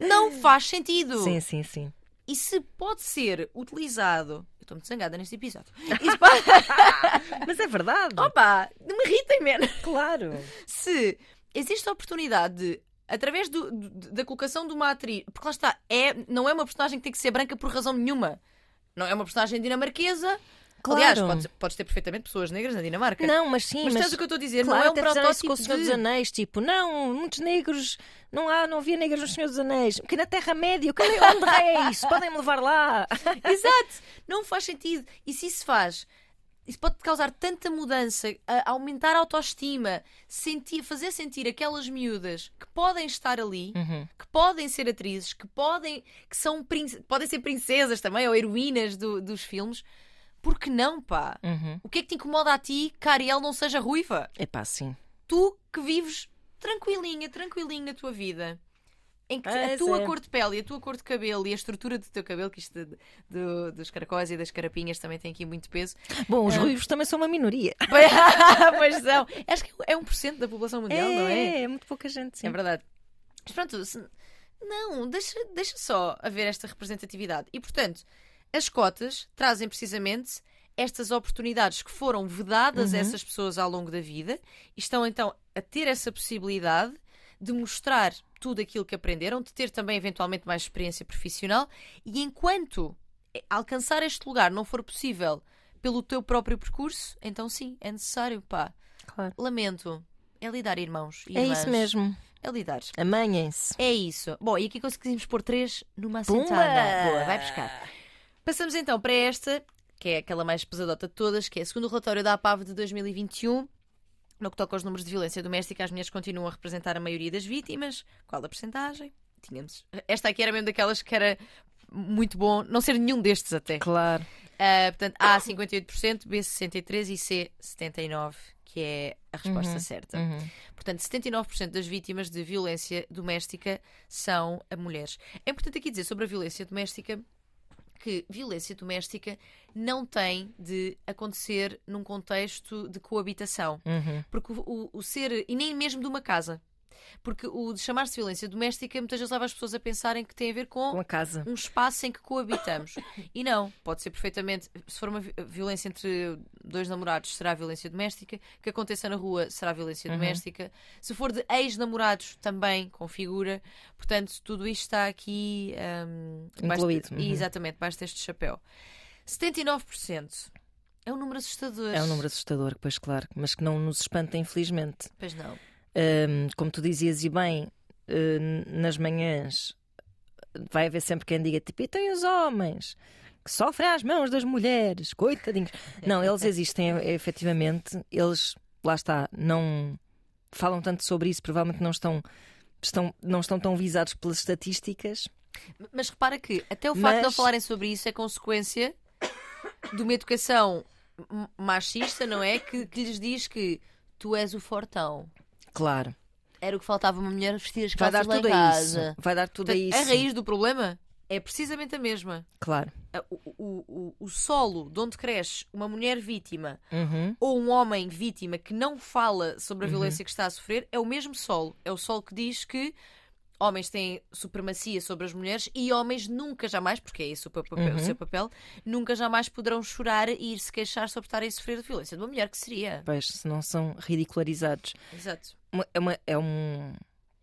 Não faz sentido. Sim, sim, sim. E se pode ser utilizado. Eu estou muito zangada neste episódio. [LAUGHS] Pode... [LAUGHS] Mas é verdade. Opa, me irritem, man. Claro. se existe a oportunidade de, através do- do- da colocação de uma atriz, porque lá está, é, não é uma personagem que tem que ser branca por razão nenhuma. Não é uma personagem dinamarquesa, Claro. Aliás, podes, podes ter perfeitamente pessoas negras na Dinamarca. Não, mas sim, mas, mas, o que eu estou a dizer, claro, não é um protótipo com o Senhor de... dos Anéis, tipo, não, muitos negros, não há, não havia negros no Senhor dos Anéis, porque na Terra-média, que- onde é isso? Podem-me levar lá. [LAUGHS] Exato, não faz sentido. E se isso faz, isso pode causar tanta mudança, a- aumentar a autoestima, sentir, fazer sentir aquelas miúdas que podem estar ali, Uhum. que podem ser atrizes, que podem, que são podem ser princesas também ou heroínas do- dos filmes. Por que não, pá? Uhum. O que é que te incomoda a ti que a Ariel não seja ruiva? Epá, sim. Tu que vives tranquilinha, tranquilinho na tua vida. Em que a tua é. cor de pele e a tua cor de cabelo e a estrutura do teu cabelo, que isto de- do- dos caracóis e das carapinhas também tem aqui muito peso. Bom, os Ah. ruivos também são uma minoria. [LAUGHS] [LAUGHS] pois são. Acho que é 1% da população mundial, não é? É, é muito pouca gente, sim. É verdade. Mas pronto, se- não, deixa, deixa só haver esta representatividade. E portanto, as cotas trazem precisamente estas oportunidades que foram vedadas a Uhum. essas pessoas ao longo da vida e estão então a ter essa possibilidade de mostrar tudo aquilo que aprenderam, de ter também eventualmente mais experiência profissional e enquanto alcançar este lugar não for possível pelo teu próprio percurso, então sim, é necessário, pá. Claro. Lamento. É lidar, irmãos. e É irmãs. isso mesmo. É lidar. Amanhem-se. É isso. Bom, e aqui conseguimos pôr três numa Pumba! assentada. Boa, vai buscar. Passamos então para esta, que é aquela mais pesadota de todas, que é segundo o relatório da APAV de 2021. No que toca aos números de violência doméstica, as mulheres continuam a representar a maioria das vítimas. Qual a percentagem? Tínhamos. Esta aqui era mesmo daquelas que era muito bom não ser nenhum destes até. Claro. Ah, portanto, A 58%, B 63% e C 79%, que é a resposta Uhum, certa. Uhum. Portanto, 79% das vítimas de violência doméstica são a mulheres. É importante aqui dizer sobre a violência doméstica que violência doméstica não tem de acontecer num contexto de coabitação. Uhum. Porque o, o- o ser. e nem mesmo de uma casa. Porque o de chamar-se violência doméstica muitas vezes leva as pessoas a pensarem que tem a ver Com a casa. um espaço em que coabitamos. [LAUGHS] E não, pode ser perfeitamente. Se for uma vi- violência entre dois namorados, será violência doméstica. Que aconteça na rua, será violência Uhum. doméstica. Se for de ex-namorados, também configura. Portanto, tudo isto está aqui. de- Incluído, uhum. Exatamente, debaixo deste chapéu. 79% é um número assustador. É um número assustador, pois claro, mas que não nos espanta, infelizmente. Pois não. Hum, como tu dizias, e bem, hum, nas manhãs vai haver sempre quem diga tipo, e tem os homens que sofrem às mãos das mulheres, coitadinhos. Não, eles existem é, efetivamente, eles, lá está, não falam tanto sobre isso, provavelmente não estão, estão, não estão tão visados pelas estatísticas. Mas repara que até o facto de não Mas- falarem sobre isso é consequência de uma educação machista, não é? Que, que lhes diz que tu és o fortão. Claro, Era o que faltava uma mulher vestir as vai dar calças lá em tudo a casa. isso. Vai dar tudo a Portanto, isso. a raiz do problema é precisamente a mesma. Claro. A- O, o, o, o solo de onde cresce uma mulher vítima Uhum. ou um homem vítima que não fala sobre a violência que está a sofrer é o mesmo solo. É o solo que diz que homens têm supremacia sobre as mulheres e homens nunca jamais, porque é esse o, pa- papel- o seu papel, nunca jamais poderão chorar e ir se queixar sobre estarem a sofrer de violência de uma mulher, que seria. Pois, se não são ridicularizados. Exato. É, uma- é um,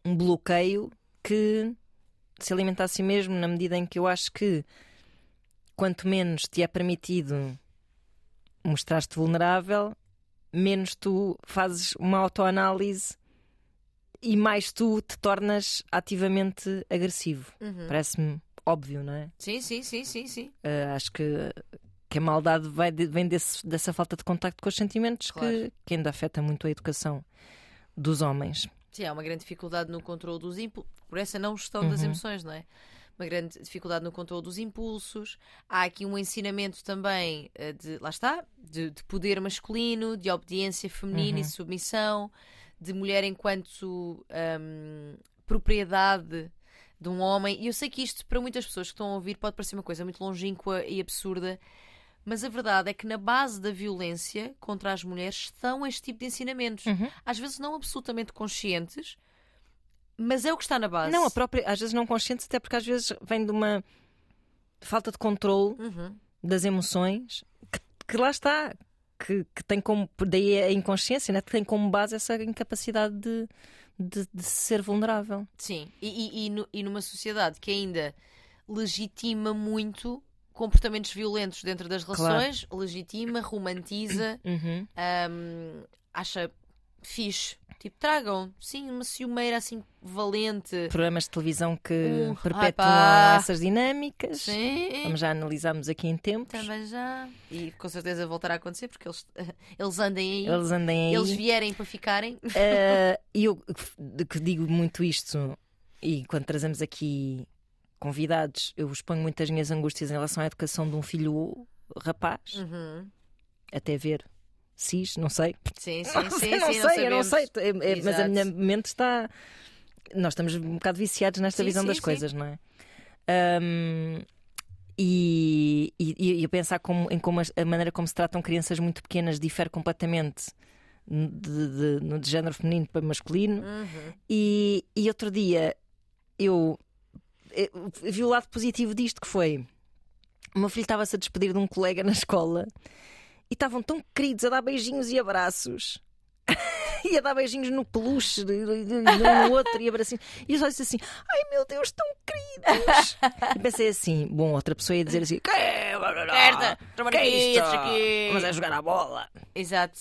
um bloqueio que se alimenta a si mesmo na medida em que eu acho que quanto menos te é permitido mostrar-te vulnerável, menos tu fazes uma autoanálise e mais tu te tornas ativamente agressivo. Uhum. Parece-me óbvio, não é? Sim, sim, sim, sim, sim. Uh, acho que, que a maldade vai de- vem desse- dessa falta de contacto com os sentimentos que, Claro. que ainda afeta muito a educação dos homens. Sim, há uma grande dificuldade no controle dos impulsos, por essa não gestão das Uhum. emoções, não é? Uma grande dificuldade no controle dos impulsos. Há aqui um ensinamento também eh, de, lá está, de, de poder masculino, de obediência feminina e Uhum. submissão, de mulher enquanto hum, propriedade de um homem. E eu sei que isto, para muitas pessoas que estão a ouvir, pode parecer uma coisa muito longínqua e absurda, mas a verdade é que na base da violência contra as mulheres estão este tipo de ensinamentos. Uhum. Às vezes não absolutamente conscientes, mas é o que está na base. Não, a própria, às vezes não consciente, até porque às vezes vem de uma falta de controle Uhum. das emoções que, que lá está, que, que tem como, daí a inconsciência, né? que tem como base essa incapacidade de, de, de ser vulnerável. Sim, e, e- e nu- e numa sociedade que ainda legitima muito comportamentos violentos dentro das Claro. relações, legitima, romantiza, [CLEARS THROAT] Uhum. hum, acha fixe. Tipo, tragam, sim, uma ciumeira assim valente. Programas de televisão que Uh, perpetuam pá. essas dinâmicas. Sim. Vamos já analisarmos aqui em tempos. Também já. E com certeza voltará a acontecer porque eles, [LAUGHS] eles andem aí. Eles andem aí. Eles vierem para ficarem. E [LAUGHS] eu que- que digo muito isto, e quando trazemos aqui convidados, eu exponho muitas minhas angústias em relação à educação de um filho rapaz, Uhum. até ver cis, não sei. Sim, [LAUGHS] sim, Não sim, sei, sim, não sei, eu não sei. É- é- mas a minha mente está. Nós estamos um bocado viciados nesta Sim, visão sim, das sim. coisas, não é? Ahm, e, e, e eu pensar como, em como a maneira como se tratam crianças muito pequenas difere completamente de, de- no de género feminino para masculino. Uhum. E, e outro dia eu, eu vi o lado positivo disto que foi o meu filho estava-se a despedir de um colega na escola e estavam tão queridos a dar beijinhos e abraços. [LAUGHS] e a dar beijinhos no peluche de, um no outro e abracinhos. E eu só disse assim: Ai meu Deus, tão queridos! e pensei assim: Bom, outra pessoa ia dizer assim: Que é Que é isto? Vamos a jogar a bola Exato.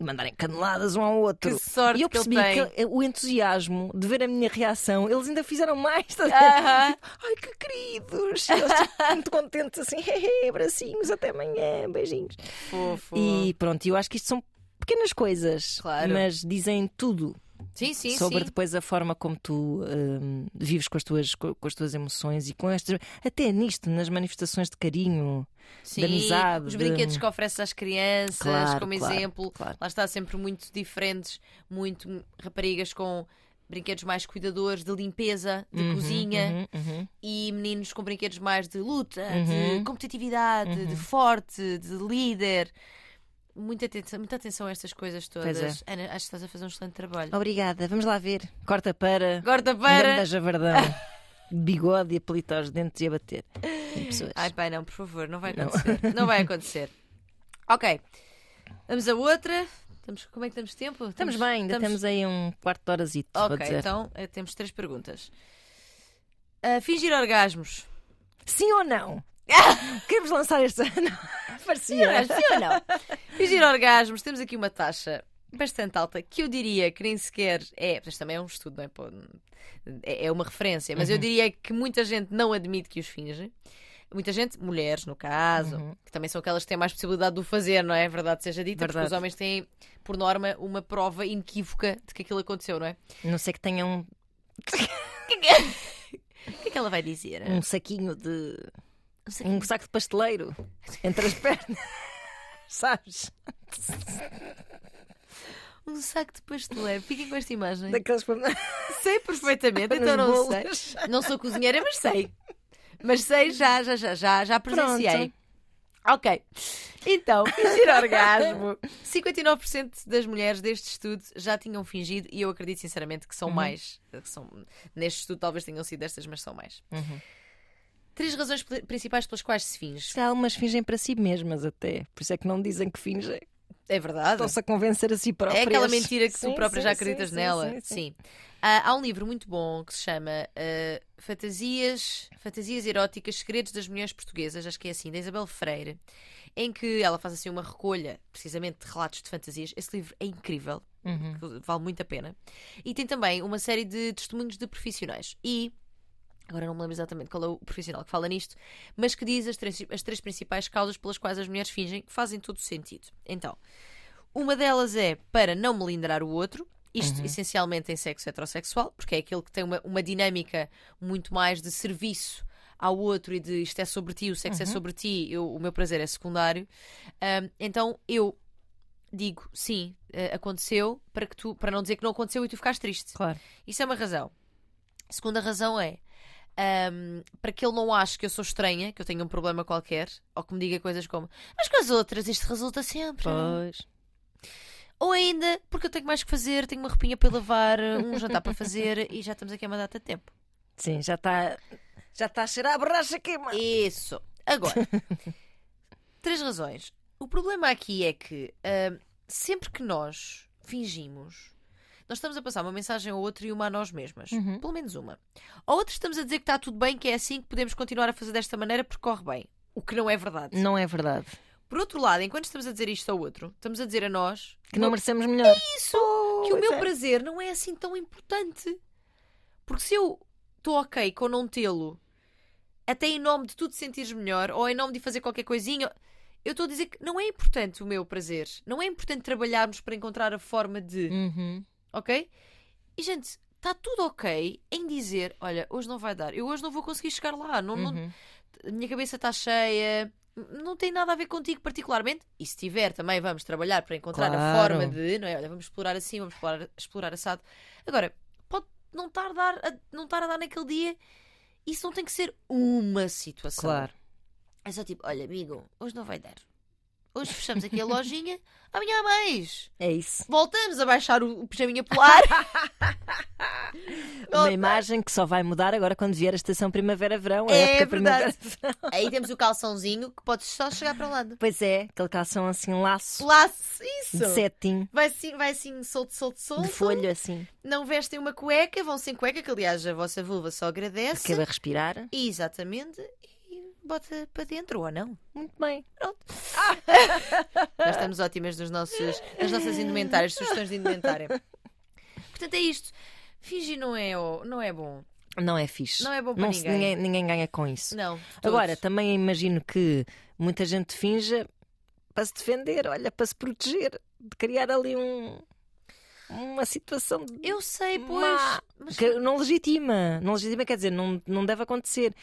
E mandarem caneladas um ao outro. Que sorte e eu que ele percebi tem. que o entusiasmo de ver a minha reação, eles ainda fizeram mais. a ver? Aham. Ai, que queridos! E Eles tipo, muito contentes assim, hehe, abracinhos, até amanhã, beijinhos. Fofo. E pronto, eu acho que isto são pequenas coisas, Claro. mas dizem tudo Sim, sim, sobre sim. depois a forma como tu hum, vives com as, tuas, co- com as tuas emoções e com estas. Até nisto, nas manifestações de carinho. Sim, de amizade, Os brinquedos que ofereces às crianças, Claro, como claro, exemplo. claro. Lá está sempre muito diferentes, muito raparigas com brinquedos mais cuidadores de limpeza, de Uhum, cozinha uhum, uhum. e meninos com brinquedos mais de luta, Uhum. de competitividade, de forte, de líder. Muita atenção, muita atenção a estas coisas Pois é. todas. Ana, acho que estás a fazer um excelente trabalho. Obrigada, vamos lá ver. Corta para. Corta para. javardão. [LAUGHS] Bigode e a palito aos dentes e a bater. Ai, pai, não, por favor, não vai Não. acontecer. Não, vai acontecer. [LAUGHS] Ok. Vamos a outra. Estamos, como é que temos tempo? Estamos bem, ainda estamos- temos aí um quarto de vou Ok, então eh, temos três perguntas. Ah, fingir orgasmos. Sim ou não? [LAUGHS] Queremos lançar este ano? [LAUGHS] Parecia. orgasmos, sim ou não? Fingir orgasmos, temos aqui uma taxa bastante alta que eu diria que nem sequer é. Mas também é um estudo, não é? Pô, É é uma referência, mas eu Uhum. diria que muita gente não admite que os finge. Muita gente, mulheres no caso, Uhum. que também são aquelas que têm mais possibilidade de o fazer, não é? Verdade seja dita, porque Verdade. os homens têm, por norma, uma prova inequívoca de que aquilo aconteceu, não é? Não sei que tenham [LAUGHS] O que é que ela vai dizer? um saquinho de. Um saco de pasteleiro entre as pernas. [LAUGHS] Sabes? Um saco de pasteleiro. Fiquem com esta imagem. Daqueles. Sei perfeitamente, [LAUGHS] então não bolos. sei. Não sou cozinheira, mas sei. Mas sei, já, já, já, já, já presenciei. Ok. Então, fingir [LAUGHS] orgasmo. 59% das mulheres deste estudo já tinham fingido e eu acredito sinceramente que são Uhum. mais. Que são, neste estudo talvez tenham sido estas, mas são mais. Uhum. Três razões principais pelas quais se finge. Se algumas fingem para si mesmas até. Por isso é que não dizem que fingem. É verdade. Estão-se a convencer a si próprias. É aquela mentira que Sim, tu própria sim, já acreditas sim, nela. sim. Ah, há um livro muito bom que se chama ah, Fantasias, Fantasias Eróticas, Segredos das Mulheres Portuguesas, acho que é assim, da Isabel Freire, em que ela faz assim uma recolha, precisamente, de relatos de fantasias. Esse livro é incrível, Uhum. vale muito a pena. E tem também uma série de testemunhos de profissionais. E. Agora não me lembro exatamente qual é o profissional que fala nisto, mas que diz as três, as três principais causas pelas quais as mulheres fingem que fazem todo o sentido. Então, uma delas é para não melindrar o outro, isto essencialmente em sexo heterossexual, porque é aquele que tem uma, uma dinâmica muito mais de serviço ao outro e de isto é sobre ti, o sexo é sobre ti, eu- o meu prazer é secundário. Ahm, então eu digo sim, eh, aconteceu, para, que tu, para não dizer que não aconteceu e tu ficaste triste. Claro. Isso é uma razão. A segunda razão é ahm, para que ele não ache que eu sou estranha, que eu tenho um problema qualquer, ou que me diga coisas como mas com as outras isto resulta sempre. Pois. Ou ainda porque eu tenho mais que fazer, tenho uma roupinha para lavar, um jantar para fazer e já estamos aqui há uma data de tempo. Sim, já está. Já está a cheirar a borracha queima. Isso. Agora, [LAUGHS] três razões. O problema aqui é que ahm, sempre que nós fingimos, nós estamos a passar uma mensagem ao outro e uma a nós mesmas. Uhum. Pelo menos uma. Ou outra estamos a dizer que está tudo bem, que é assim que podemos continuar a fazer desta maneira porque corre bem. O que não é verdade. Não é verdade. Por outro lado, enquanto estamos a dizer isto ao outro, estamos a dizer a nós Que não merecemos melhor. isso, Oh, que o meu é. prazer não é assim tão importante. Porque se eu estou ok com não tê-lo, até em nome de tu te sentires melhor, ou em nome de fazer qualquer coisinha, eu estou a dizer que não é importante o meu prazer. Não é importante trabalharmos para encontrar a forma de. Uhum. Ok? E, gente, está tudo ok em dizer: olha, hoje não vai dar, eu hoje não vou conseguir chegar lá, não, não- Uhum. a minha cabeça está cheia, não tem nada a ver contigo particularmente. E se tiver, também vamos trabalhar para encontrar a Claro. forma de, não é? Olha, vamos explorar assim, vamos explorar, explorar assado. Agora, pode não estar a dar, a, não estar a dar naquele dia. Isso não tem que ser uma situação. Claro. É só tipo, olha, amigo, hoje não vai dar. Hoje fechamos aqui a lojinha, amanhã há mais. É isso. Voltamos a baixar o, o pijaminha polar. [LAUGHS] Uma imagem que só vai mudar agora quando vier a estação primavera-verão. É época verdade. Aí temos o calçãozinho que pode só chegar para o lado. Pois é, aquele calção assim, laço Laço, isso. de cetim, Vai assim, vai assim, solto, solto, solto. de folho assim, Não vestem uma cueca, vão sem cueca, que aliás a vossa vulva só agradece. acaba a respirar. Exatamente. Bota para dentro, ou não? Muito bem. [LAUGHS] Nós estamos ótimas nos nossos, nas nossas indumentárias, sugestões de indumentária. Portanto, é isto. Fingir não é, o- não é bom. Não é fixe. Não é bom para Não ninguém. ninguém. Ninguém ganha com isso. Não. Agora, também imagino que muita gente finja para se defender, olha, para se proteger, de criar ali um, uma situação de Eu sei, pois. Má. Mas que não legitima. Não legitima, quer dizer, não, não deve acontecer.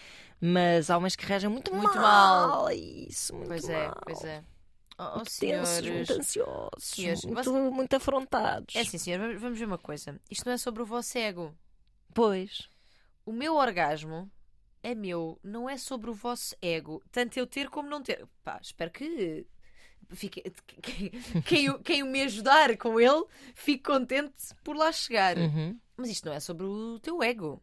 Mas há homens que reagem muito, Muito mal. mal. Isso, muito Pois mal. é, pois é. Oh, oh, Muito tensos, senhores. muito ansiosos, Senhores, muito, você- muito afrontados. É assim, senhor, vamos- ver uma coisa. Isto não é sobre o vosso ego. Pois. O meu orgasmo é meu, não é sobre o vosso ego. Tanto eu ter como não ter. Pá, espero que. Fique, [LAUGHS] quem, quem, quem me ajudar com ele fique contente por lá chegar. Uhum. Mas isto não é sobre o teu ego.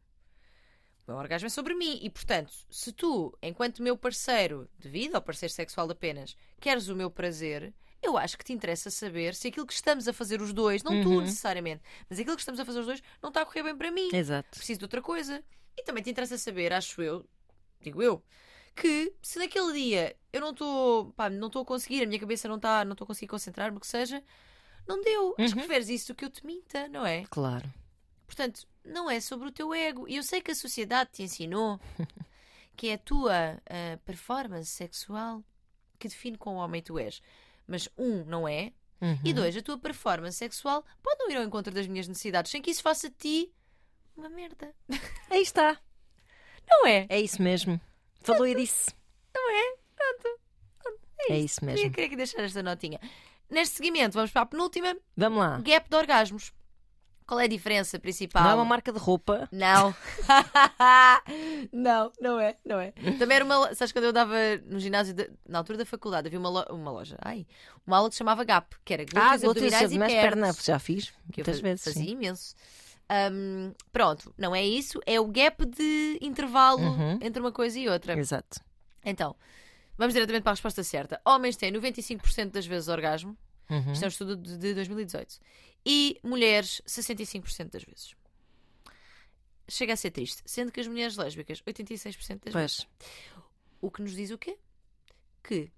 O meu orgasmo é sobre mim. E, portanto, se tu, enquanto meu parceiro de vida ou parceiro sexual apenas, queres o meu prazer, eu acho que te interessa saber se aquilo que estamos a fazer os dois, não tu Uhum. necessariamente, mas aquilo que estamos a fazer os dois não está a correr bem para mim. Exato. Preciso de outra coisa. E também te interessa saber, acho eu, digo eu, que se naquele dia eu não estou, não estou a conseguir, a minha cabeça não está, não estou a conseguir concentrar-me, o que seja, não deu. Acho que Uhum. preferes isso do que eu te minta, não é? Claro. Portanto, não é sobre o teu ego. E eu sei que a sociedade te ensinou [LAUGHS] que é a tua ah, performance sexual que define quão homem tu és. Mas, um, não é. Uhum. E dois, a tua performance sexual pode não ir ao encontro das minhas necessidades sem que isso faça de ti uma merda. Aí está. Não é? É isso mesmo. Falou e disse. Não é? Pronto. É isso Queria, mesmo. queria aqui deixar esta notinha. Neste seguimento, vamos para a penúltima: Vamos lá. gap de orgasmos. Qual é a diferença principal? Não é uma marca de roupa. Não. [LAUGHS] não, não é, não é. Também era uma. lo- Sabes quando eu dava no ginásio, de- na altura da faculdade, havia uma, lo- uma loja, ai, uma aula que se chamava GAP, que era glúteos, Ah, glúteos, abdominais e pernas. perna. Já fiz. que eu Muitas fa- vezes. fazia sim. imenso. Ahm, pronto, não é isso, é o gap de intervalo Uhum. entre uma coisa e outra. Exato. Então, vamos diretamente para a resposta certa. Homens têm 95% das vezes orgasmo, Uhum. isto é um estudo de 2018, e mulheres 65% das vezes. Chega a ser triste, sendo que as mulheres lésbicas 86% das vezes. O que nos diz o quê? Que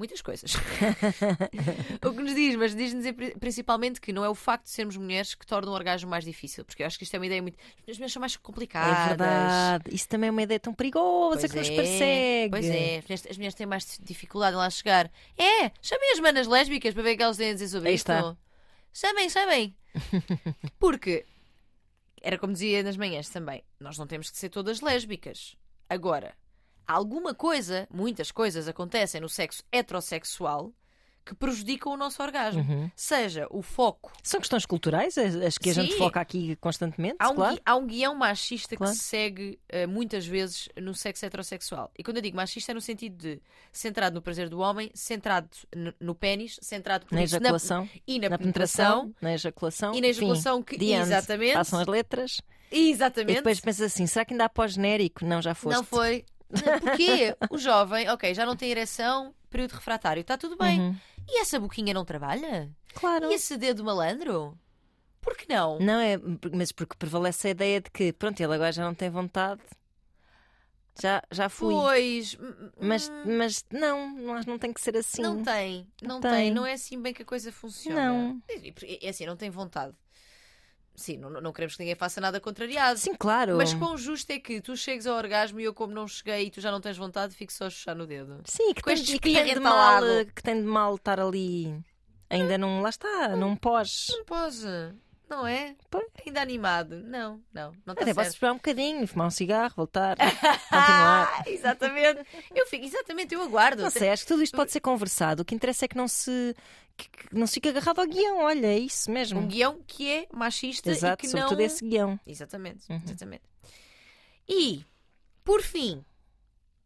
muitas coisas. [LAUGHS] o que nos diz, mas diz-nos principalmente que não é o facto de sermos mulheres que torna o orgasmo mais difícil, porque eu acho que isto é uma ideia muito. As mulheres são mais complicadas. É verdade. Isso também é uma ideia tão perigosa Pois que nos é, persegue. Pois é, as mulheres, as mulheres têm mais dificuldade em lá chegar. É, chamem as manas lésbicas para ver o que elas têm a dizer sobre Aí isto. está. Chamem, chamem. [LAUGHS] Porque, era como dizia nas manhãs também, nós não temos que ser todas lésbicas. Agora, alguma coisa, muitas coisas acontecem no sexo heterossexual que prejudicam o nosso orgasmo. Uhum. Seja o foco. São questões culturais, as que a gente Sim. foca aqui constantemente, Há um, claro. gui- há um guião machista Claro. que se segue eh, muitas vezes no sexo heterossexual. E quando eu digo machista é no sentido de centrado no prazer do homem, centrado no, no pênis, centrado por Na isso ejaculação, e na, na penetração. penetração, na ejaculação. E na enfim, ejaculação que. the end. Exatamente. Passam as letras Exatamente. e depois pensas assim: será que ainda há pós-genérico? Não, já foste. Não foi. [LAUGHS] Porquê? o jovem, ok, já não tem ereção, período refratário, está tudo bem. Uhum. E essa boquinha não trabalha? Claro. E esse dedo malandro? Por que não? Não é, mas porque prevalece a ideia de que, pronto, ele agora já não tem vontade. Já, já fui. Pois, Mas, hum, mas não, não, não tem que ser assim. não tem, não tem. tem. não é assim bem que a coisa funciona. Não. É assim, não tem vontade. Sim, não, não queremos que ninguém faça nada contrariado. Sim, claro. Mas quão justo é que tu chegues ao orgasmo e eu, como não cheguei e tu já não tens vontade, fico só a chuchar no dedo. Sim, que com tem, que tem de mal, que tem de mal estar ali. Ainda não. Lá está, não pós. Não pode, não é? Ainda animado. Não, não, não está Até posso esperar um bocadinho, fumar um cigarro, voltar, continuar. [LAUGHS] Exatamente. Eu fico, exatamente, eu aguardo. Não sei, acho que tudo isto pode ser conversado. O que interessa é que não se, que, não se fique agarrado ao guião. Olha, é isso mesmo. Um guião que é machista Exato, e que sobretudo não... esse guião. Exatamente, Uhum. exatamente. E, por fim,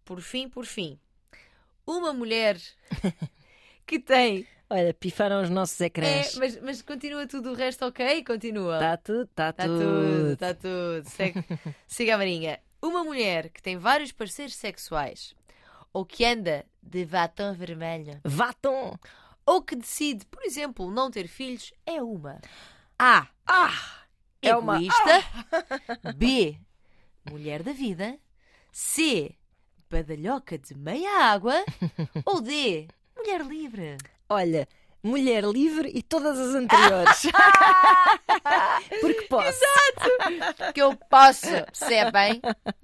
por fim, por fim, uma mulher [LAUGHS] que tem. Olha, pifaram os nossos É, ecrãs. mas, mas continua tudo o resto ok? Continua. Está tudo, está Está tudo. tudo, está tudo. Segue- [LAUGHS] Siga a Marinha. Uma mulher que tem vários parceiros sexuais ou que anda de batom vermelho Vatom! Ou que decide, por exemplo, não ter filhos é uma A. Ah! É uma- Egoísta. B. Mulher da vida. C. Badalhoca de meia água. [LAUGHS] Ou D. Mulher livre. Olha, mulher livre e todas as anteriores. [LAUGHS] Porque posso. Que eu posso, percebem?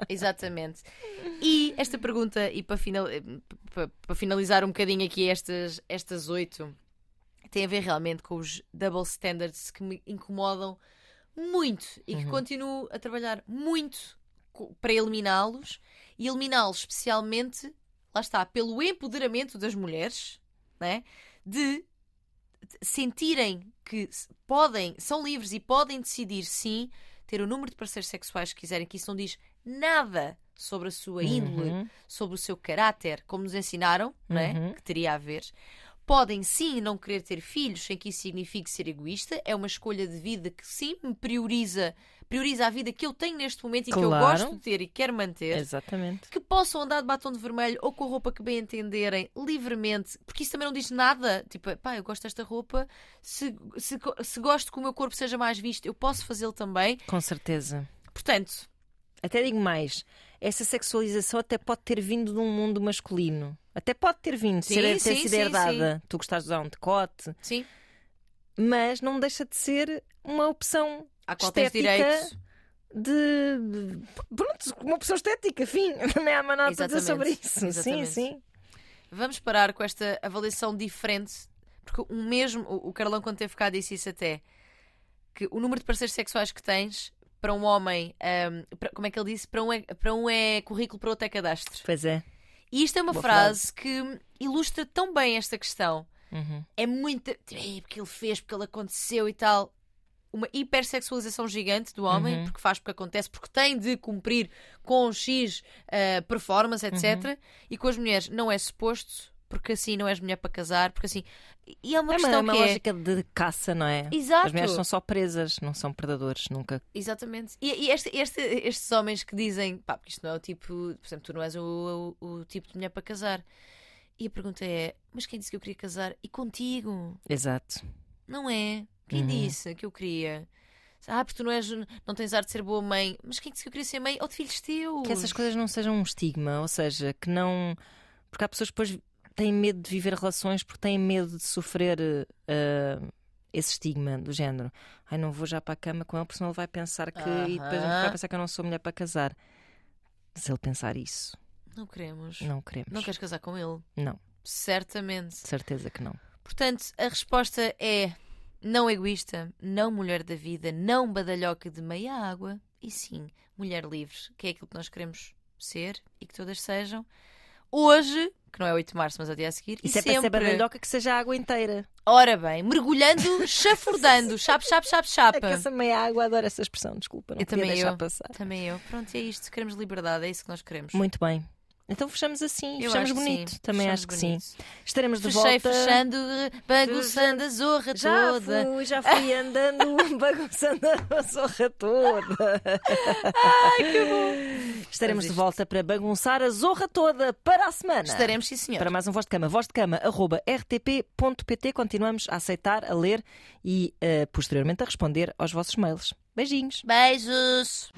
Exatamente. E esta pergunta, e para, final- para- para finalizar um bocadinho aqui estas, estas oito, tem a ver realmente com os double standards que me incomodam muito e que continuo a trabalhar muito para eliminá-los e eliminá-los especialmente, lá está, pelo empoderamento das mulheres, né? de sentirem que podem, são livres e podem decidir sim ter o número de parceiros sexuais que quiserem, que isso não diz nada sobre a sua índole, Uhum. sobre o seu caráter, como nos ensinaram, é? Uhum. que teria a ver. Podem sim não querer ter filhos sem que isso signifique ser egoísta. É uma escolha de vida que sim me prioriza, prioriza a vida que eu tenho neste momento e que eu Claro. gosto de ter e quero manter Exatamente. que possam andar de batom de vermelho ou com a roupa que bem entenderem, livremente, porque isso também não diz nada. Tipo, pá, eu gosto desta roupa, se, se, se gosto que o meu corpo seja mais visto, eu posso fazê-lo também. Com certeza. Portanto, Até digo mais. Essa sexualização até pode ter vindo de um mundo masculino. Até pode ter vindo, Sim, ser, ter sim, sido sim, herdada. Tu gostares de usar um decote, sim, mas não deixa de ser uma opção há qual tens Estética. direito. de. Pronto, uma opção estética, fim. [LAUGHS] Não há mais nada para dizer sobre Exatamente, isso. exatamente. Sim, sim. Vamos parar com esta avaliação diferente, porque o mesmo, o o Carlão, quando teve cá, disse isso até, que o número de parceiros sexuais que tens para um homem, ahm, para- como é que ele disse? Para um é, para um é currículo, para outro é cadastro. Pois é. E isto é uma Boa frase, que ilustra tão bem esta questão. Uhum. É muito. "Ei, Porque ele fez, porque ele aconteceu e tal. Uma hipersexualização gigante do homem, Uhum. porque faz porque acontece, porque tem de cumprir com X eh, performance, etc. Uhum. E com as mulheres não é suposto, porque assim não és mulher para casar, porque assim. E é uma É uma, questão uma que é. lógica de caça, não é? Exato. As mulheres são só presas, não são predadores, nunca. Exatamente. E, e este- este- estes homens que dizem, pá, porque isto não é o tipo, por exemplo, tu não és o, o- o tipo de mulher para casar. E a pergunta é, mas quem disse que eu queria casar? E contigo? Exato. Não é? Quem Uhum. disse que eu queria? Ah, porque tu não, és, não tens ar de ser boa mãe. Mas quem disse que eu queria ser mãe? Ou de filhos teus? Que essas coisas não sejam um estigma, ou seja, que não. Porque há pessoas que depois têm medo de viver relações porque têm medo de sofrer eh, esse estigma do género. Ai, não vou já para a cama com ele porque senão ele vai pensar que. E depois vai pensar que eu não sou mulher para casar. Se ele pensar isso, Não queremos. não queremos. Não queres casar com ele? Não, Certamente. certeza que não. Portanto, a resposta é não egoísta, não mulher da vida, não badalhoca de meia água, e sim mulher livre, que é aquilo que nós queremos ser e que todas sejam. Hoje, que não é 8 de março, mas ao dia a seguir, Isso e é para ser sempre. badalhoca que seja a água inteira. Ora bem, mergulhando, [LAUGHS] chafurdando, chap, chap, chap, chapa. É que essa meia água, adoro essa expressão, desculpa, não Eu podia também deixar eu. passar. Também eu. Pronto, é isto. Queremos liberdade, é isso que nós queremos. Muito bem. Então fechamos assim, Eu fechamos bonito. sim, Também fechamos acho que bonito. sim. Estaremos de Fechei, volta. fechando, bagunçando a zorra Já toda. fui, já fui [LAUGHS] andando, bagunçando a zorra toda. Ai, que bom. Estaremos de volta para bagunçar a zorra toda para a semana. Estaremos, sim, senhor. Para mais um Voz de Cama. Voz de Cama, arroba rtp.pt. Continuamos a aceitar, a ler e eh, posteriormente a responder aos vossos mails. Beijinhos. Beijos.